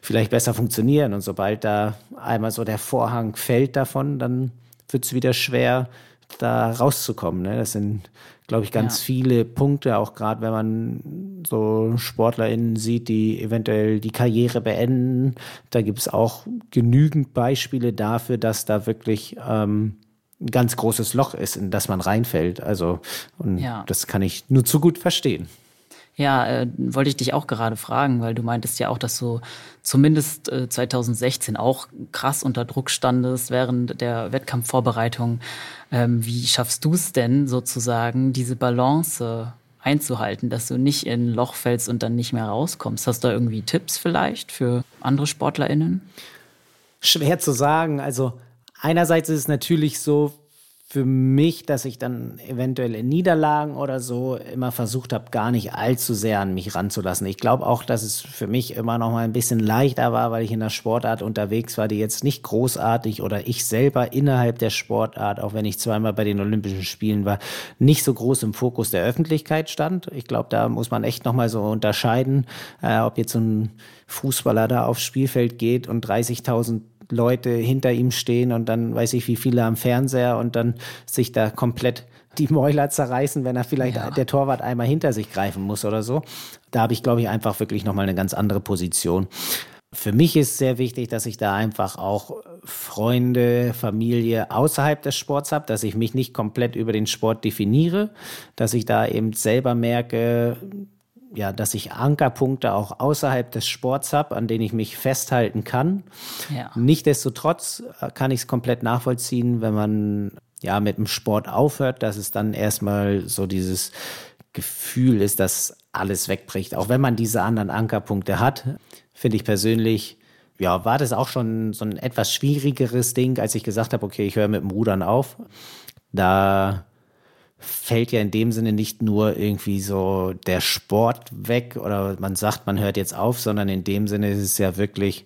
vielleicht besser funktionieren. Und sobald da einmal so der Vorhang fällt davon, dann wird es wieder schwer, da rauszukommen. Ne? Das sind glaube ich, ganz ja. viele Punkte, auch gerade wenn man so SportlerInnen sieht, die eventuell die Karriere beenden. Da gibt es auch genügend Beispiele dafür, dass da wirklich ähm, ein ganz großes Loch ist, in das man reinfällt. Also, und ja. das kann ich nur zu gut verstehen. Ja, äh, wollte ich dich auch gerade fragen, weil du meintest ja auch, dass du zumindest äh, 2016 auch krass unter Druck standest während der Wettkampfvorbereitung. Ähm, wie schaffst du es denn sozusagen, diese Balance einzuhalten, dass du nicht in ein Loch fällst und dann nicht mehr rauskommst? Hast du da irgendwie Tipps vielleicht für andere SportlerInnen? Schwer zu sagen. Also einerseits ist es natürlich so, für mich, dass ich dann eventuell in Niederlagen oder so immer versucht habe, gar nicht allzu sehr an mich ranzulassen. Ich glaube auch, dass es für mich immer noch mal ein bisschen leichter war, weil ich in der Sportart unterwegs war, die jetzt nicht großartig oder ich selber innerhalb der Sportart, auch wenn ich zweimal bei den Olympischen Spielen war, nicht so groß im Fokus der Öffentlichkeit stand. Ich glaube, da muss man echt noch mal so unterscheiden, äh, ob jetzt so ein Fußballer da aufs Spielfeld geht und 30.000 Leute hinter ihm stehen und dann weiß ich wie viele am Fernseher und dann sich da komplett die Mäuler zerreißen, wenn er vielleicht ja. der Torwart einmal hinter sich greifen muss oder so. Da habe ich, glaube ich, einfach wirklich nochmal eine ganz andere Position. Für mich ist sehr wichtig, dass ich da einfach auch Freunde, Familie außerhalb des Sports habe, dass ich mich nicht komplett über den Sport definiere, dass ich da eben selber merke, ja, dass ich Ankerpunkte auch außerhalb des Sports habe, an denen ich mich festhalten kann. Ja. Nichtsdestotrotz äh, kann ich es komplett nachvollziehen, wenn man ja mit dem Sport aufhört, dass es dann erstmal so dieses Gefühl ist, dass alles wegbricht. Auch wenn man diese anderen Ankerpunkte hat, finde ich persönlich, ja, war das auch schon so ein etwas schwierigeres Ding, als ich gesagt habe, okay, ich höre mit dem Rudern auf. Da fällt ja in dem Sinne nicht nur irgendwie so der Sport weg oder man sagt, man hört jetzt auf, sondern in dem Sinne ist es ja wirklich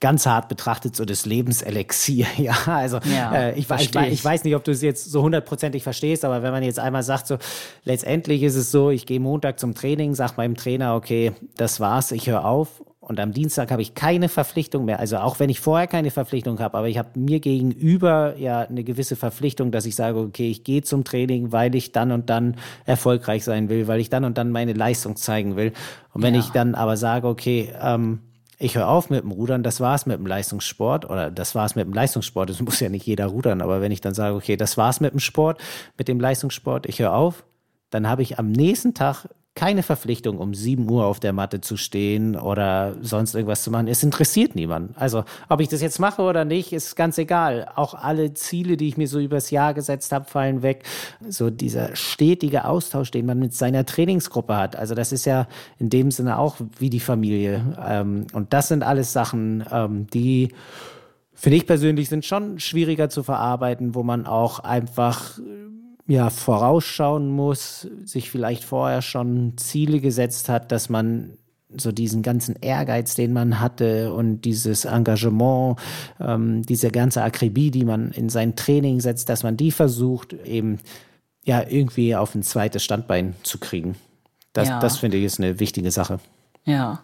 ganz hart betrachtet so das Lebenselixier. Ja, also ja, äh, ich, ich, ich, weiß nicht, ob du es jetzt so hundertprozentig verstehst, aber wenn man jetzt einmal sagt, so letztendlich ist es so, ich gehe Montag zum Training, sag meinem Trainer, okay, das war's, ich höre auf und am Dienstag habe ich keine Verpflichtung mehr. Also auch wenn ich vorher keine Verpflichtung habe, aber ich habe mir gegenüber ja eine gewisse Verpflichtung, dass ich sage, okay, ich gehe zum Training, weil ich dann und dann erfolgreich sein will, weil ich dann und dann meine Leistung zeigen will. Und wenn ja. ich dann aber sage, okay, ähm, ich höre auf mit dem Rudern, das war's mit dem Leistungssport oder das war's mit dem Leistungssport. Es muss ja nicht jeder rudern, aber wenn ich dann sage, okay, das war's mit dem Sport, mit dem Leistungssport, ich höre auf, dann habe ich am nächsten Tag keine Verpflichtung, um 7 Uhr auf der Matte zu stehen oder sonst irgendwas zu machen. Es interessiert niemanden. Also, ob ich das jetzt mache oder nicht, ist ganz egal. Auch alle Ziele, die ich mir so übers Jahr gesetzt habe, fallen weg. So dieser stetige Austausch, den man mit seiner Trainingsgruppe hat. Also, das ist ja in dem Sinne auch wie die Familie. Ähm, und das sind alles Sachen, ähm, die finde ich persönlich sind schon schwieriger zu verarbeiten, wo man auch einfach ja, vorausschauen muss, sich vielleicht vorher schon Ziele gesetzt hat, dass man so diesen ganzen Ehrgeiz, den man hatte und dieses Engagement, ähm, diese ganze Akribie, die man in sein Training setzt, dass man die versucht, eben ja irgendwie auf ein zweites Standbein zu kriegen. Das, ja. das finde ich ist eine wichtige Sache. Ja,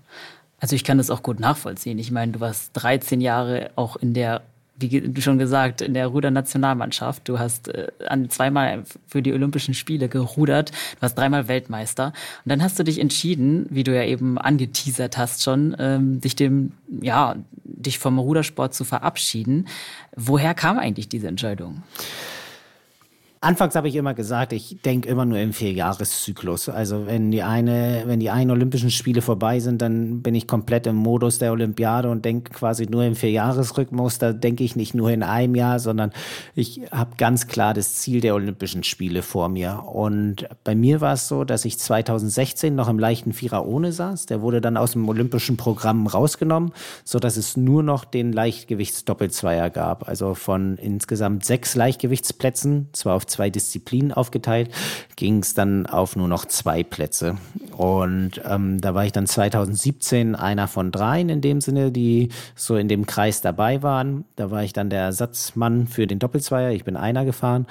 also ich kann das auch gut nachvollziehen. Ich meine, du warst 13 Jahre auch in der wie schon gesagt, in der Rudernationalmannschaft. Du hast äh, zweimal für die Olympischen Spiele gerudert. Du warst dreimal Weltmeister. Und dann hast du dich entschieden, wie du ja eben angeteasert hast schon, ähm, dich dem, ja, dich vom Rudersport zu verabschieden. Woher kam eigentlich diese Entscheidung? Anfangs habe ich immer gesagt, ich denke immer nur im Vierjahreszyklus. Also wenn die eine, wenn die einen Olympischen Spiele vorbei sind, dann bin ich komplett im Modus der Olympiade und denke quasi nur im Vierjahresrhythmus. Da denke ich nicht nur in einem Jahr, sondern ich habe ganz klar das Ziel der Olympischen Spiele vor mir. Und bei mir war es so, dass ich 2016 noch im leichten Vierer ohne saß. Der wurde dann aus dem Olympischen Programm rausgenommen, so dass es nur noch den Leichtgewichtsdoppelzweier gab. Also von insgesamt sechs Leichtgewichtsplätzen, zwar auf zwei Disziplinen aufgeteilt, ging es dann auf nur noch zwei Plätze. Und ähm, da war ich dann 2017 einer von dreien in dem Sinne, die so in dem Kreis dabei waren. Da war ich dann der Ersatzmann für den Doppelzweier. Ich bin einer gefahren.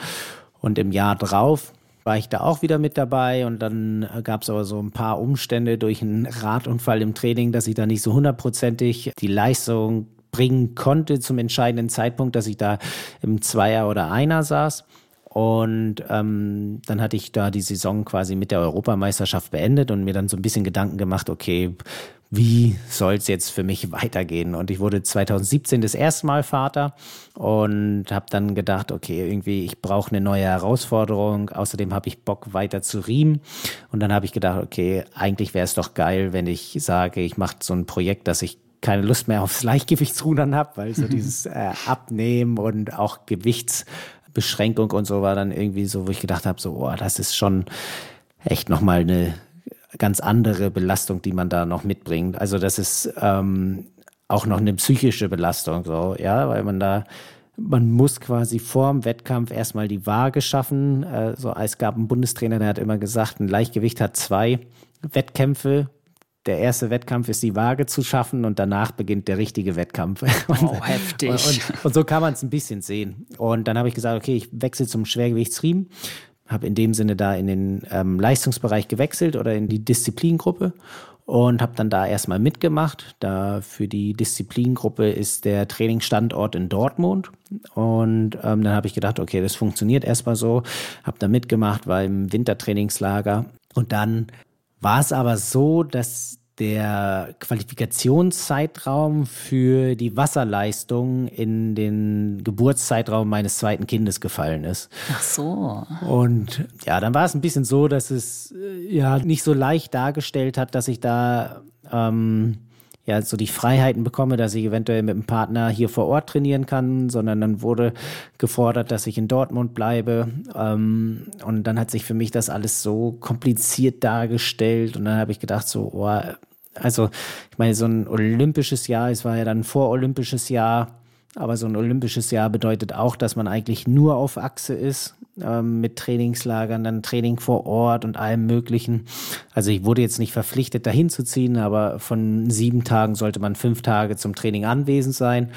Und im Jahr drauf war ich da auch wieder mit dabei und dann gab es aber so ein paar Umstände durch einen Radunfall im Training, dass ich da nicht so hundertprozentig die Leistung bringen konnte zum entscheidenden Zeitpunkt, dass ich da im Zweier oder Einer saß. Und ähm, dann hatte ich da die Saison quasi mit der Europameisterschaft beendet und mir dann so ein bisschen Gedanken gemacht, okay, wie soll es jetzt für mich weitergehen? Und ich wurde 2017 das erste Mal Vater und habe dann gedacht, okay, irgendwie, ich brauche eine neue Herausforderung. Außerdem habe ich Bock weiter zu riemen. Und dann habe ich gedacht, okay, eigentlich wäre es doch geil, wenn ich sage, ich mache so ein Projekt, dass ich keine Lust mehr aufs Leichtgewichtsrudern habe, weil so dieses äh, Abnehmen und auch Gewichts Beschränkung und so war dann irgendwie so, wo ich gedacht habe, so, oh, das ist schon echt nochmal eine ganz andere Belastung, die man da noch mitbringt. Also das ist ähm, auch noch eine psychische Belastung, so, ja, weil man da man muss quasi vor dem Wettkampf erstmal die Waage schaffen. Äh, so, es gab einen Bundestrainer, der hat immer gesagt, ein Leichtgewicht hat zwei Wettkämpfe der erste Wettkampf ist die Waage zu schaffen und danach beginnt der richtige Wettkampf. Oh, heftig. Und, und, und so kann man es ein bisschen sehen. Und dann habe ich gesagt, okay, ich wechsle zum Schwergewichtsriemen, habe in dem Sinne da in den ähm, Leistungsbereich gewechselt oder in die Disziplingruppe und habe dann da erstmal mitgemacht. Da für die Disziplingruppe ist der Trainingsstandort in Dortmund und ähm, dann habe ich gedacht, okay, das funktioniert erstmal so, habe da mitgemacht, war im Wintertrainingslager und dann war es aber so, dass der Qualifikationszeitraum für die Wasserleistung in den Geburtszeitraum meines zweiten Kindes gefallen ist. Ach so. Und ja, dann war es ein bisschen so, dass es äh, ja nicht so leicht dargestellt hat, dass ich da ähm, ja so die Freiheiten bekomme, dass ich eventuell mit dem Partner hier vor Ort trainieren kann, sondern dann wurde gefordert, dass ich in Dortmund bleibe. Ähm, und dann hat sich für mich das alles so kompliziert dargestellt und dann habe ich gedacht so, oh, also ich meine, so ein olympisches Jahr, es war ja dann ein vorolympisches Jahr, aber so ein olympisches Jahr bedeutet auch, dass man eigentlich nur auf Achse ist, ähm, mit Trainingslagern, dann Training vor Ort und allem Möglichen. Also ich wurde jetzt nicht verpflichtet, dahin zu ziehen, aber von sieben Tagen sollte man fünf Tage zum Training anwesend sein.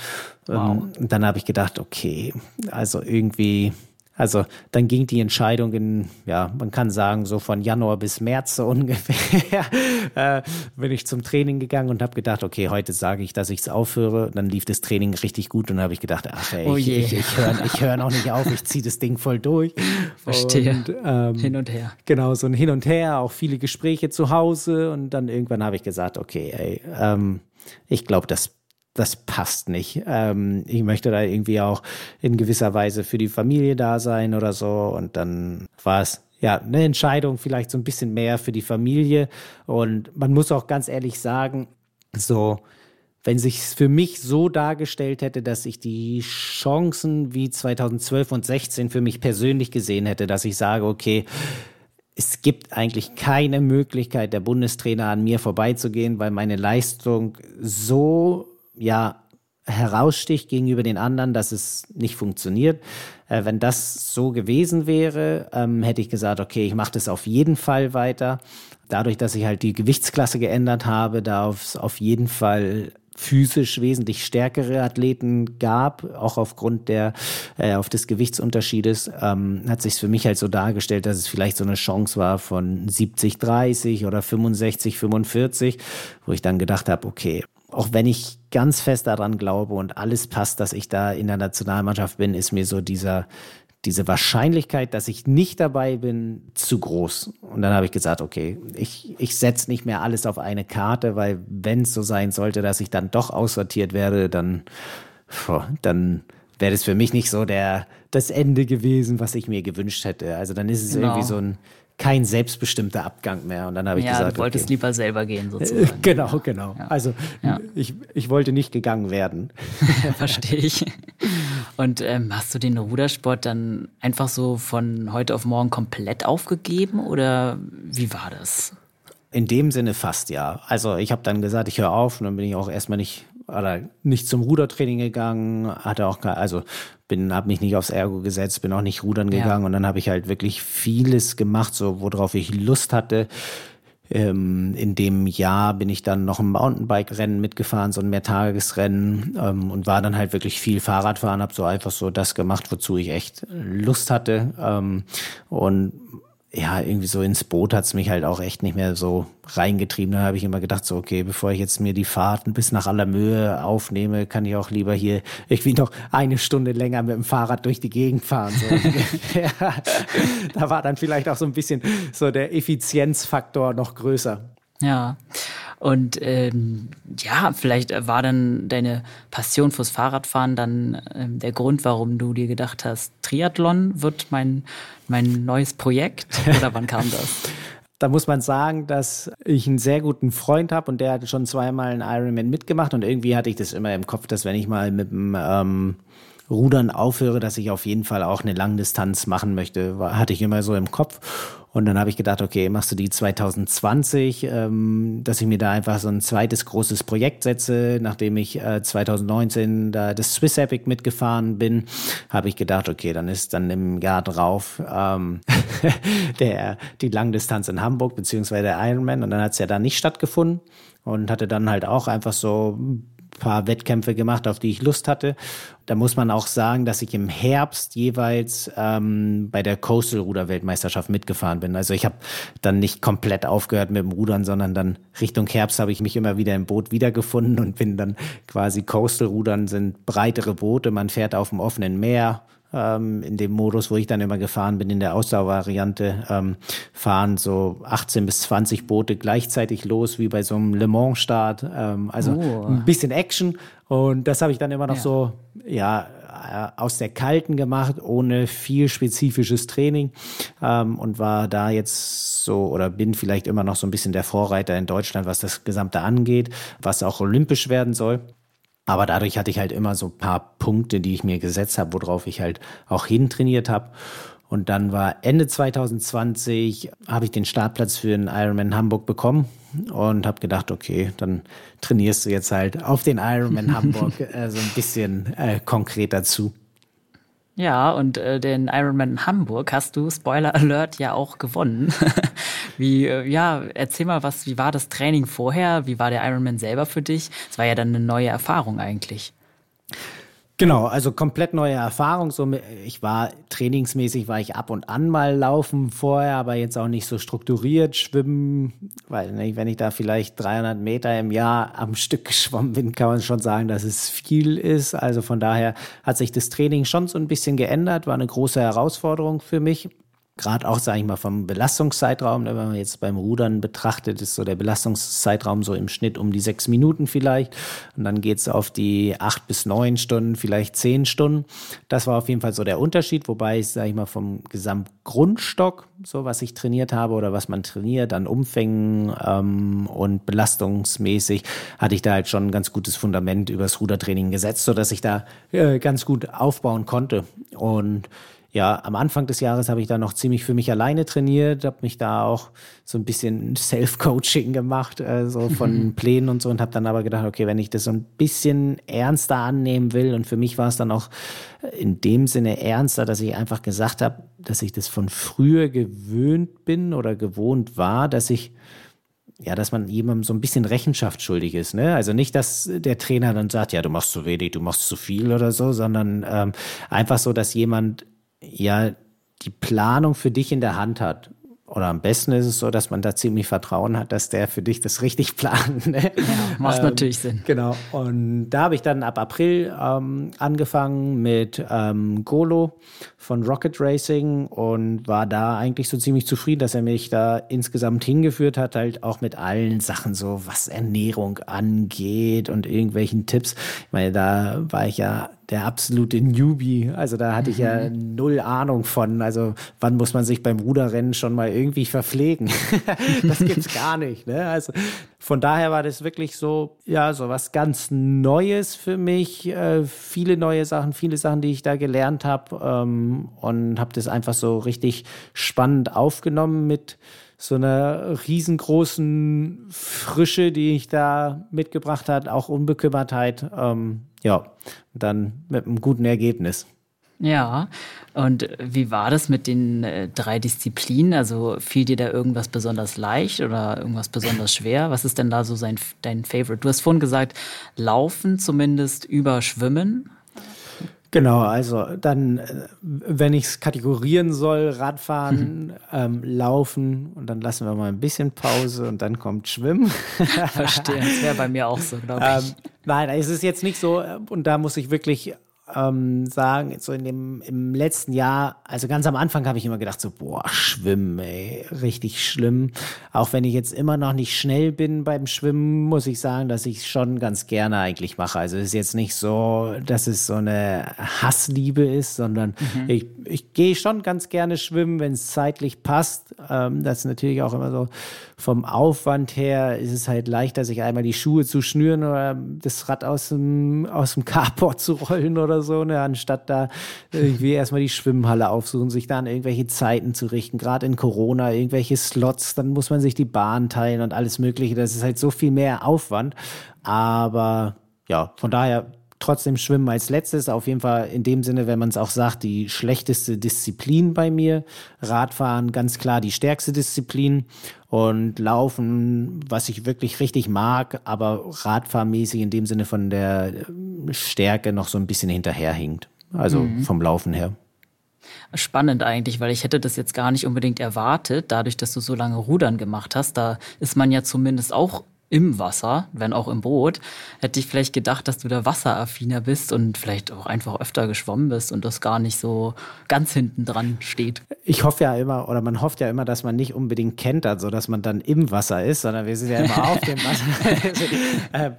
Wow. Ähm, und dann habe ich gedacht, okay, also irgendwie also dann ging die Entscheidung in, ja, man kann sagen, so von Januar bis März so ungefähr, äh, bin ich zum Training gegangen und habe gedacht, okay, heute sage ich, dass ich es aufhöre. Dann lief das Training richtig gut und dann habe ich gedacht, ach ey, oh ich, ich, ich höre ich hör noch nicht auf, ich ziehe das Ding voll durch. Verstehe. Und, ähm, hin und her. Genau, so ein Hin und Her, auch viele Gespräche zu Hause und dann irgendwann habe ich gesagt, okay, ey, ähm, ich glaube, das das passt nicht. Ähm, ich möchte da irgendwie auch in gewisser Weise für die Familie da sein oder so. Und dann war es ja eine Entscheidung, vielleicht so ein bisschen mehr für die Familie. Und man muss auch ganz ehrlich sagen, so, wenn sich für mich so dargestellt hätte, dass ich die Chancen wie 2012 und 16 für mich persönlich gesehen hätte, dass ich sage, okay, es gibt eigentlich keine Möglichkeit, der Bundestrainer an mir vorbeizugehen, weil meine Leistung so ja heraussticht gegenüber den anderen, dass es nicht funktioniert. Äh, wenn das so gewesen wäre, ähm, hätte ich gesagt, okay, ich mache das auf jeden Fall weiter. Dadurch, dass ich halt die Gewichtsklasse geändert habe, da es auf jeden Fall physisch wesentlich stärkere Athleten gab, auch aufgrund der äh, auf des Gewichtsunterschiedes, ähm, hat sich für mich halt so dargestellt, dass es vielleicht so eine Chance war von 70 30 oder 65 45, wo ich dann gedacht habe, okay, auch wenn ich ganz fest daran glaube und alles passt, dass ich da in der Nationalmannschaft bin, ist mir so dieser, diese Wahrscheinlichkeit, dass ich nicht dabei bin, zu groß. Und dann habe ich gesagt, okay, ich, ich setze nicht mehr alles auf eine Karte, weil wenn es so sein sollte, dass ich dann doch aussortiert werde, dann, dann wäre das für mich nicht so der, das Ende gewesen, was ich mir gewünscht hätte. Also dann ist es genau. irgendwie so ein, kein selbstbestimmter Abgang mehr. Und dann habe ich ja, gesagt, du wolltest okay. lieber selber gehen sozusagen. genau, genau. Ja. Also ja. Ich, ich wollte nicht gegangen werden. Verstehe ich. Und ähm, hast du den Rudersport dann einfach so von heute auf morgen komplett aufgegeben oder wie war das? In dem Sinne fast ja. Also ich habe dann gesagt, ich höre auf und dann bin ich auch erstmal nicht oder nicht zum Rudertraining gegangen, hatte auch also bin habe mich nicht aufs Ergo gesetzt, bin auch nicht rudern gegangen ja. und dann habe ich halt wirklich vieles gemacht, so worauf ich Lust hatte. Ähm, in dem Jahr bin ich dann noch ein Mountainbike-Rennen mitgefahren, so ein Mehrtagesrennen ähm, und war dann halt wirklich viel Fahrradfahren, habe so einfach so das gemacht, wozu ich echt Lust hatte ähm, und ja, irgendwie so ins Boot hat's mich halt auch echt nicht mehr so reingetrieben. Da habe ich immer gedacht, so, okay, bevor ich jetzt mir die Fahrten bis nach aller Mühe aufnehme, kann ich auch lieber hier irgendwie noch eine Stunde länger mit dem Fahrrad durch die Gegend fahren. So. ja, da war dann vielleicht auch so ein bisschen so der Effizienzfaktor noch größer. Ja. Und ähm, ja, vielleicht war dann deine Passion fürs Fahrradfahren dann ähm, der Grund, warum du dir gedacht hast, Triathlon wird mein, mein neues Projekt? Oder wann kam das? Da muss man sagen, dass ich einen sehr guten Freund habe und der hat schon zweimal einen Ironman mitgemacht und irgendwie hatte ich das immer im Kopf, dass wenn ich mal mit dem ähm, Rudern aufhöre, dass ich auf jeden Fall auch eine Langdistanz machen möchte, hatte ich immer so im Kopf. Und dann habe ich gedacht, okay, machst du die 2020, ähm, dass ich mir da einfach so ein zweites großes Projekt setze. Nachdem ich äh, 2019 da das Swiss Epic mitgefahren bin, habe ich gedacht, okay, dann ist dann im Jahr drauf ähm, der, die Langdistanz in Hamburg, beziehungsweise der Ironman. Und dann hat es ja da nicht stattgefunden und hatte dann halt auch einfach so paar Wettkämpfe gemacht, auf die ich Lust hatte. Da muss man auch sagen, dass ich im Herbst jeweils ähm, bei der Coastal Ruder Weltmeisterschaft mitgefahren bin. Also ich habe dann nicht komplett aufgehört mit dem Rudern, sondern dann Richtung Herbst habe ich mich immer wieder im Boot wiedergefunden und bin dann quasi Coastal Rudern sind breitere Boote. Man fährt auf dem offenen Meer ähm, in dem Modus, wo ich dann immer gefahren bin, in der Ausdauervariante, ähm, fahren so 18 bis 20 Boote gleichzeitig los, wie bei so einem Le Mans-Start. Ähm, also oh. ein bisschen Action. Und das habe ich dann immer noch ja. so, ja, äh, aus der Kalten gemacht, ohne viel spezifisches Training ähm, und war da jetzt so oder bin vielleicht immer noch so ein bisschen der Vorreiter in Deutschland, was das Gesamte angeht, was auch olympisch werden soll. Aber dadurch hatte ich halt immer so ein paar Punkte, die ich mir gesetzt habe, worauf ich halt auch hintrainiert habe. Und dann war Ende 2020, habe ich den Startplatz für den Ironman Hamburg bekommen und habe gedacht, okay, dann trainierst du jetzt halt auf den Ironman Hamburg äh, so ein bisschen äh, konkreter zu. Ja, und äh, den Ironman Hamburg hast du, Spoiler Alert, ja auch gewonnen. wie, äh, ja, erzähl mal was, wie war das Training vorher? Wie war der Ironman selber für dich? Es war ja dann eine neue Erfahrung eigentlich. Genau, also komplett neue Erfahrung. So, ich war trainingsmäßig war ich ab und an mal laufen vorher, aber jetzt auch nicht so strukturiert schwimmen, weil ne, wenn ich da vielleicht 300 Meter im Jahr am Stück geschwommen bin, kann man schon sagen, dass es viel ist. Also von daher hat sich das Training schon so ein bisschen geändert, war eine große Herausforderung für mich gerade auch, sage ich mal, vom Belastungszeitraum, ne, wenn man jetzt beim Rudern betrachtet, ist so der Belastungszeitraum so im Schnitt um die sechs Minuten vielleicht. Und dann geht's auf die acht bis neun Stunden, vielleicht zehn Stunden. Das war auf jeden Fall so der Unterschied, wobei ich, sage ich mal, vom Gesamtgrundstock, so was ich trainiert habe oder was man trainiert, an Umfängen ähm, und belastungsmäßig, hatte ich da halt schon ein ganz gutes Fundament übers Rudertraining gesetzt, sodass ich da äh, ganz gut aufbauen konnte. Und ja, am Anfang des Jahres habe ich da noch ziemlich für mich alleine trainiert, habe mich da auch so ein bisschen Self-Coaching gemacht, äh, so von Plänen und so und habe dann aber gedacht, okay, wenn ich das so ein bisschen ernster annehmen will und für mich war es dann auch in dem Sinne ernster, dass ich einfach gesagt habe, dass ich das von früher gewöhnt bin oder gewohnt war, dass ich ja, dass man jemandem so ein bisschen Rechenschaft schuldig ist. Ne? Also nicht, dass der Trainer dann sagt, ja, du machst zu wenig, du machst zu viel oder so, sondern ähm, einfach so, dass jemand ja die Planung für dich in der Hand hat. Oder am besten ist es so, dass man da ziemlich Vertrauen hat, dass der für dich das richtig plant. Ne? Ja, macht ähm, natürlich Sinn. Genau. Und da habe ich dann ab April ähm, angefangen mit ähm, Golo von Rocket Racing und war da eigentlich so ziemlich zufrieden, dass er mich da insgesamt hingeführt hat, halt auch mit allen Sachen so, was Ernährung angeht und irgendwelchen Tipps. Ich meine, da war ich ja der absolute Newbie. Also da hatte ich ja mhm. null Ahnung von. Also wann muss man sich beim Ruderrennen schon mal irgendwie verpflegen? das gibt's gar nicht. Ne? Also von daher war das wirklich so, ja, so was ganz Neues für mich. Äh, viele neue Sachen, viele Sachen, die ich da gelernt habe ähm, und habe das einfach so richtig spannend aufgenommen mit so einer riesengroßen Frische, die ich da mitgebracht hat, auch Unbekümmertheit. Ähm, ja, dann mit einem guten Ergebnis. Ja, und wie war das mit den äh, drei Disziplinen? Also fiel dir da irgendwas besonders leicht oder irgendwas besonders schwer? Was ist denn da so sein, dein Favorite? Du hast vorhin gesagt, Laufen zumindest über Schwimmen. Genau, also dann, äh, wenn ich es kategorieren soll, Radfahren, mhm. ähm, Laufen und dann lassen wir mal ein bisschen Pause und dann kommt Schwimmen. Verstehe, das wäre bei mir auch so, glaube ich. Ähm, nein, es ist jetzt nicht so, äh, und da muss ich wirklich ähm, sagen, so in dem im letzten Jahr, also ganz am Anfang habe ich immer gedacht, so, boah, schwimmen, ey, richtig schlimm. Auch wenn ich jetzt immer noch nicht schnell bin beim Schwimmen, muss ich sagen, dass ich schon ganz gerne eigentlich mache. Also es ist jetzt nicht so, dass es so eine Hassliebe ist, sondern mhm. ich, ich gehe schon ganz gerne schwimmen, wenn es zeitlich passt. Ähm, das ist natürlich auch immer so vom Aufwand her ist es halt leichter, sich einmal die Schuhe zu schnüren oder das Rad aus dem, aus dem Carport zu rollen oder so, ne, anstatt da irgendwie erstmal die Schwimmhalle aufsuchen, sich da an irgendwelche Zeiten zu richten. Gerade in Corona, irgendwelche Slots, dann muss man sich die Bahn teilen und alles Mögliche. Das ist halt so viel mehr Aufwand. Aber ja, von daher trotzdem Schwimmen als letztes. Auf jeden Fall in dem Sinne, wenn man es auch sagt, die schlechteste Disziplin bei mir. Radfahren ganz klar die stärkste Disziplin. Und Laufen, was ich wirklich richtig mag, aber Radfahrmäßig in dem Sinne von der äh, Stärke noch so ein bisschen hinterherhinkt. Also mhm. vom Laufen her. Spannend eigentlich, weil ich hätte das jetzt gar nicht unbedingt erwartet, dadurch, dass du so lange Rudern gemacht hast. Da ist man ja zumindest auch im Wasser, wenn auch im Boot, hätte ich vielleicht gedacht, dass du da wasseraffiner bist und vielleicht auch einfach öfter geschwommen bist und das gar nicht so ganz hinten dran steht. Ich hoffe ja immer, oder man hofft ja immer, dass man nicht unbedingt kentert, so dass man dann im Wasser ist, sondern wir sind ja immer auf dem Wasser. ähm,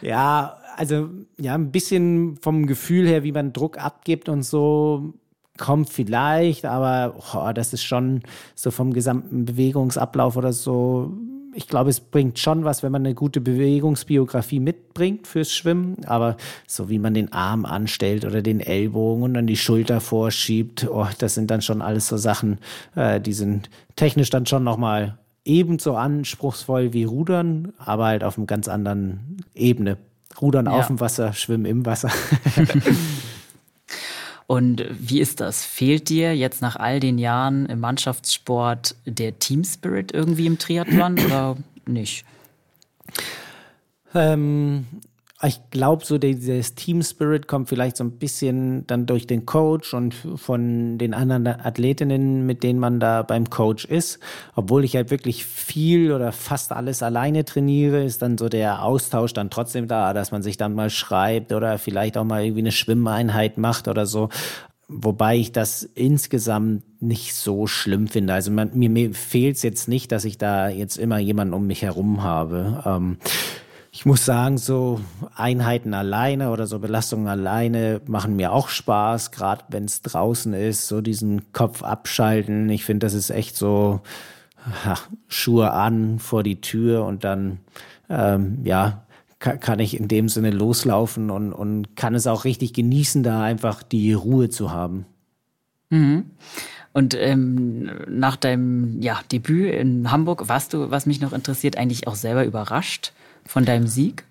ja, also ja, ein bisschen vom Gefühl her, wie man Druck abgibt und so, kommt vielleicht, aber oh, das ist schon so vom gesamten Bewegungsablauf oder so. Ich glaube, es bringt schon was, wenn man eine gute Bewegungsbiografie mitbringt fürs Schwimmen. Aber so wie man den Arm anstellt oder den Ellbogen und dann die Schulter vorschiebt, oh, das sind dann schon alles so Sachen, äh, die sind technisch dann schon nochmal ebenso anspruchsvoll wie Rudern, aber halt auf einem ganz anderen Ebene. Rudern ja. auf dem Wasser, Schwimmen im Wasser. Und wie ist das? Fehlt dir jetzt nach all den Jahren im Mannschaftssport der Team Spirit irgendwie im Triathlon oder nicht? Ähm, ich glaube, so dieses Team Spirit kommt vielleicht so ein bisschen dann durch den Coach und von den anderen Athletinnen, mit denen man da beim Coach ist. Obwohl ich halt wirklich viel oder fast alles alleine trainiere, ist dann so der Austausch dann trotzdem da, dass man sich dann mal schreibt oder vielleicht auch mal irgendwie eine Schwimmeinheit macht oder so. Wobei ich das insgesamt nicht so schlimm finde. Also man, mir, mir fehlt es jetzt nicht, dass ich da jetzt immer jemanden um mich herum habe. Ähm, ich muss sagen, so Einheiten alleine oder so Belastungen alleine machen mir auch Spaß, gerade wenn es draußen ist, so diesen Kopf abschalten. Ich finde, das ist echt so ha, Schuhe an vor die Tür und dann, ähm, ja, kann, ich in dem Sinne loslaufen und, und kann es auch richtig genießen, da einfach die Ruhe zu haben. Mhm. Und ähm, nach deinem ja, Debüt in Hamburg warst du, was mich noch interessiert, eigentlich auch selber überrascht von deinem Sieg?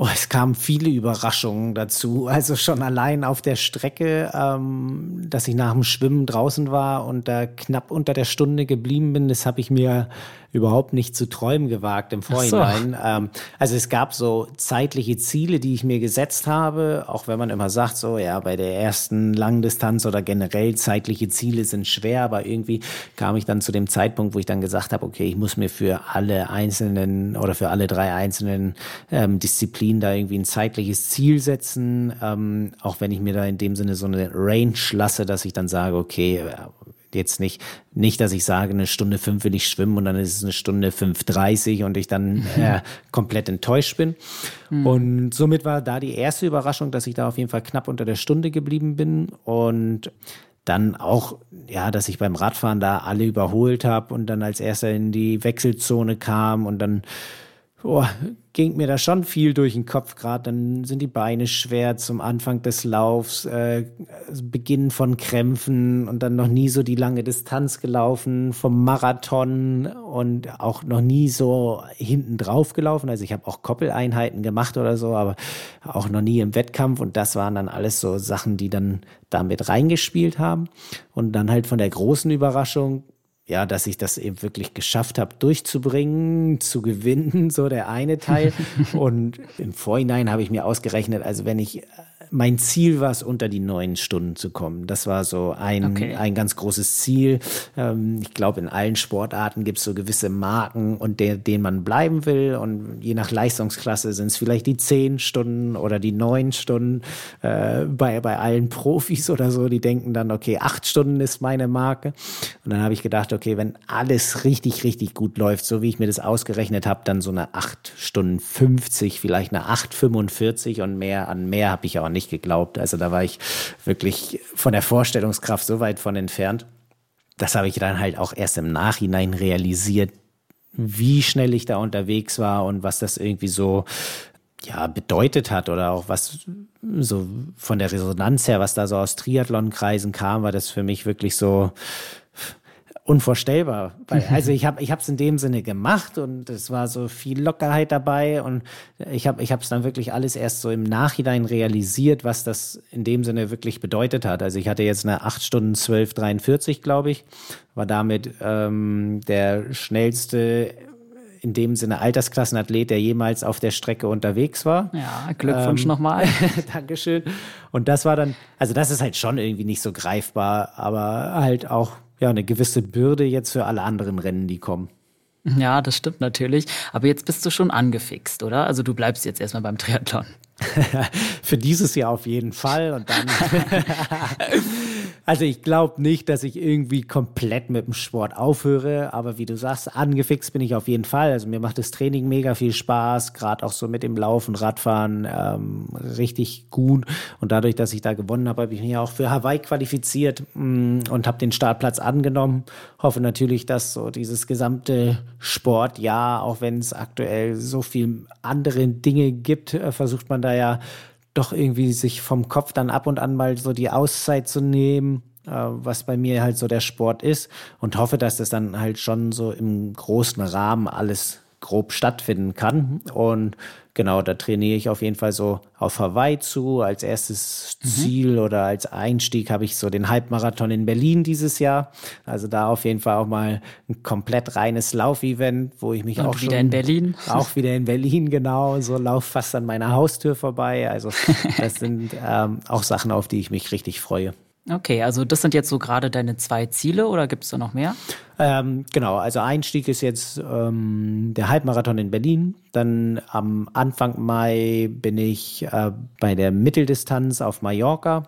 Oh, es kamen viele Überraschungen dazu. Also schon allein auf der Strecke, ähm, dass ich nach dem Schwimmen draußen war und da knapp unter der Stunde geblieben bin, das habe ich mir überhaupt nicht zu träumen gewagt im Vorhinein. So. Ähm, also es gab so zeitliche Ziele, die ich mir gesetzt habe, auch wenn man immer sagt, so ja, bei der ersten Langdistanz oder generell zeitliche Ziele sind schwer, aber irgendwie kam ich dann zu dem Zeitpunkt, wo ich dann gesagt habe, okay, ich muss mir für alle einzelnen oder für alle drei einzelnen ähm, Disziplinen da irgendwie ein zeitliches Ziel setzen, ähm, auch wenn ich mir da in dem Sinne so eine Range lasse, dass ich dann sage, okay, jetzt nicht, nicht, dass ich sage, eine Stunde fünf will ich schwimmen und dann ist es eine Stunde 5.30 und ich dann äh, komplett enttäuscht bin. Mhm. Und somit war da die erste Überraschung, dass ich da auf jeden Fall knapp unter der Stunde geblieben bin und dann auch, ja, dass ich beim Radfahren da alle überholt habe und dann als erster in die Wechselzone kam und dann oh, ging mir da schon viel durch den Kopf gerade. Dann sind die Beine schwer zum Anfang des Laufs, äh, Beginn von Krämpfen und dann noch nie so die lange Distanz gelaufen vom Marathon und auch noch nie so hinten drauf gelaufen. Also ich habe auch Koppeleinheiten gemacht oder so, aber auch noch nie im Wettkampf und das waren dann alles so Sachen, die dann damit reingespielt haben. Und dann halt von der großen Überraschung ja, dass ich das eben wirklich geschafft habe, durchzubringen, zu gewinnen, so der eine Teil. Und im Vorhinein habe ich mir ausgerechnet, also wenn ich mein Ziel war es, unter die neun Stunden zu kommen. Das war so ein, okay. ein ganz großes Ziel. Ähm, ich glaube, in allen Sportarten gibt es so gewisse Marken und der, denen man bleiben will. Und je nach Leistungsklasse sind es vielleicht die zehn Stunden oder die neun Stunden. Äh, bei, bei allen Profis oder so, die denken dann, okay, acht Stunden ist meine Marke. Und dann habe ich gedacht, okay, wenn alles richtig, richtig gut läuft, so wie ich mir das ausgerechnet habe, dann so eine acht Stunden 50, vielleicht eine acht 45 und mehr an mehr habe ich auch nicht nicht geglaubt. Also da war ich wirklich von der Vorstellungskraft so weit von entfernt. Das habe ich dann halt auch erst im Nachhinein realisiert, wie schnell ich da unterwegs war und was das irgendwie so ja, bedeutet hat oder auch was so von der Resonanz her, was da so aus Triathlon-Kreisen kam, war das für mich wirklich so, unvorstellbar. Weil, also ich habe ich habe es in dem Sinne gemacht und es war so viel Lockerheit dabei und ich habe ich habe es dann wirklich alles erst so im Nachhinein realisiert, was das in dem Sinne wirklich bedeutet hat. Also ich hatte jetzt eine 8 Stunden 12 43, glaube ich, war damit ähm, der schnellste in dem Sinne Altersklassenathlet, der jemals auf der Strecke unterwegs war. Ja, Glückwunsch ähm, nochmal. Dankeschön. Und das war dann, also das ist halt schon irgendwie nicht so greifbar, aber halt auch ja eine gewisse Bürde jetzt für alle anderen Rennen, die kommen. Ja, das stimmt natürlich. Aber jetzt bist du schon angefixt, oder? Also du bleibst jetzt erstmal beim Triathlon. Für dieses Jahr auf jeden Fall. Und dann. also ich glaube nicht, dass ich irgendwie komplett mit dem Sport aufhöre, aber wie du sagst, angefixt bin ich auf jeden Fall. Also mir macht das Training mega viel Spaß, gerade auch so mit dem Laufen, Radfahren ähm, richtig gut. Und dadurch, dass ich da gewonnen habe, habe ich mich auch für Hawaii qualifiziert mh, mm, und habe den Startplatz angenommen. Hoffe natürlich, dass so dieses gesamte Sportjahr, auch wenn es aktuell so viel andere Dinge gibt, äh, versucht man da ja doch irgendwie sich vom Kopf dann ab und an mal so die Auszeit zu nehmen, äh, was bei mir halt so der Sport ist und hoffe, dass das dann halt schon so im großen Rahmen alles grob stattfinden kann. Und genau, da trainiere ich auf jeden Fall so auf Hawaii zu. Als erstes mhm. Ziel oder als Einstieg habe ich so den Halbmarathon in Berlin dieses Jahr. Also da auf jeden Fall auch mal ein komplett reines Laufevent, wo ich mich Und auch wieder schon in Berlin. Auch wieder in Berlin, genau. So lauf fast an meiner Haustür vorbei. Also das sind ähm, auch Sachen, auf die ich mich richtig freue. Okay, also das sind jetzt so gerade deine zwei Ziele oder gibt es da noch mehr? Ähm, genau, also Einstieg ist jetzt ähm, der Halbmarathon in Berlin. Dann am Anfang Mai bin ich äh, bei der Mitteldistanz auf Mallorca.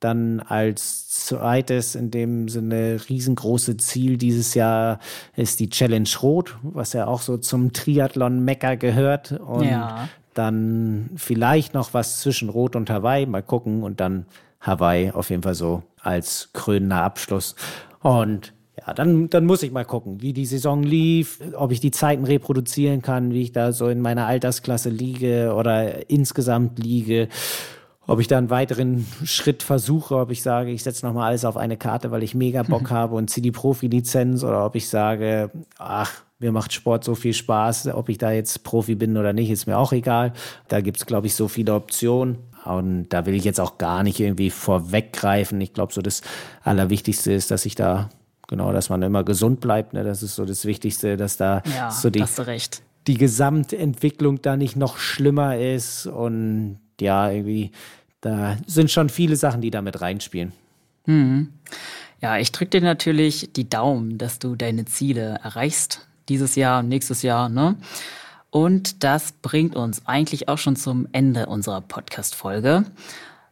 Dann als zweites in dem Sinne riesengroße Ziel dieses Jahr ist die Challenge Rot, was ja auch so zum Triathlon-Mecker gehört. Und ja. dann vielleicht noch was zwischen Rot und Hawaii, mal gucken. Und dann Hawaii auf jeden Fall so als krönender Abschluss. Und ja, dann, dann muss ich mal gucken, wie die Saison lief, ob ich die Zeiten reproduzieren kann, wie ich da so in meiner Altersklasse liege oder insgesamt liege. Ob ich da einen weiteren Schritt versuche, ob ich sage, ich setze nochmal alles auf eine Karte, weil ich mega Bock habe und ziehe die Profi-Lizenz oder ob ich sage, ach, mir macht Sport so viel Spaß, ob ich da jetzt Profi bin oder nicht, ist mir auch egal. Da gibt's glaube ich, so viele Optionen. Und da will ich jetzt auch gar nicht irgendwie vorweggreifen. Ich glaube, so das Allerwichtigste ist, dass ich da, genau, dass man immer gesund bleibt. Ne? Das ist so das Wichtigste, dass da ja, so die, die Gesamtentwicklung da nicht noch schlimmer ist. Und ja, irgendwie, da sind schon viele Sachen, die da mit reinspielen. Mhm. Ja, ich drücke dir natürlich die Daumen, dass du deine Ziele erreichst. Dieses Jahr, nächstes Jahr, ne? Und das bringt uns eigentlich auch schon zum Ende unserer Podcast-Folge.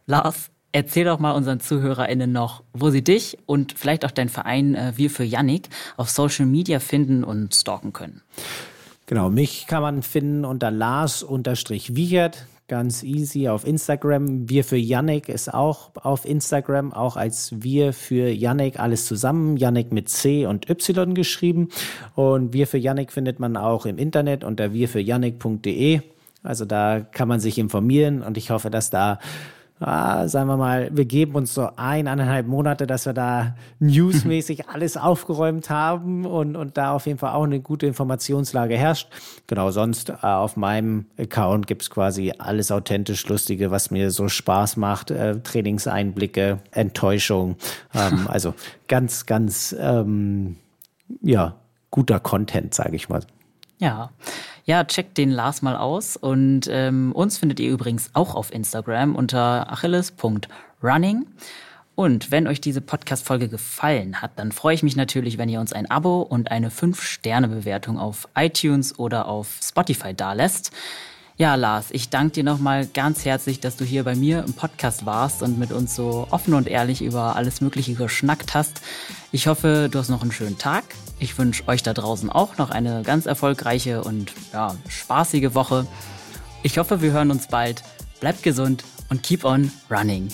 Lars, erzähl doch mal unseren ZuhörerInnen noch, wo sie dich und vielleicht auch deinen Verein äh, Wir für Yannick auf Social Media finden und stalken können. Genau, mich kann man finden unter Lars-Wiechert ganz easy auf Instagram. Wir für Yannick ist auch auf Instagram, auch als Wir für Yannick alles zusammen. Yannick mit C und Y geschrieben. Und Wir für Yannick findet man auch im Internet unter wirfüryannick.de. Also da kann man sich informieren und ich hoffe, dass da ah, sagen wir mal, wir geben uns so eineinhalb Monate, dass wir da newsmäßig alles aufgeräumt haben und, und da auf jeden Fall auch eine gute Informationslage herrscht. Genau, sonst äh, auf meinem Account gibt es quasi alles authentisch Lustige, was mir so Spaß macht, äh, Trainingseinblicke, Enttäuschung, ähm, also ganz, ganz, ähm, ja, guter Content, sage ich mal. Ja. Ja, checkt den Lars mal aus. Und ähm, uns findet ihr übrigens auch auf Instagram unter achilles.running. Und wenn euch diese Podcast-Folge gefallen hat, dann freue ich mich natürlich, wenn ihr uns ein Abo und eine 5-Sterne-Bewertung auf iTunes oder auf Spotify dalässt. Ja, Lars, ich danke dir nochmal ganz herzlich, dass du hier bei mir im Podcast warst und mit uns so offen und ehrlich über alles Mögliche geschnackt hast. Ich hoffe, du hast noch einen schönen Tag. Ich wünsche euch da draußen auch noch eine ganz erfolgreiche und ja, spaßige Woche. Ich hoffe, wir hören uns bald. Bleibt gesund und keep on running.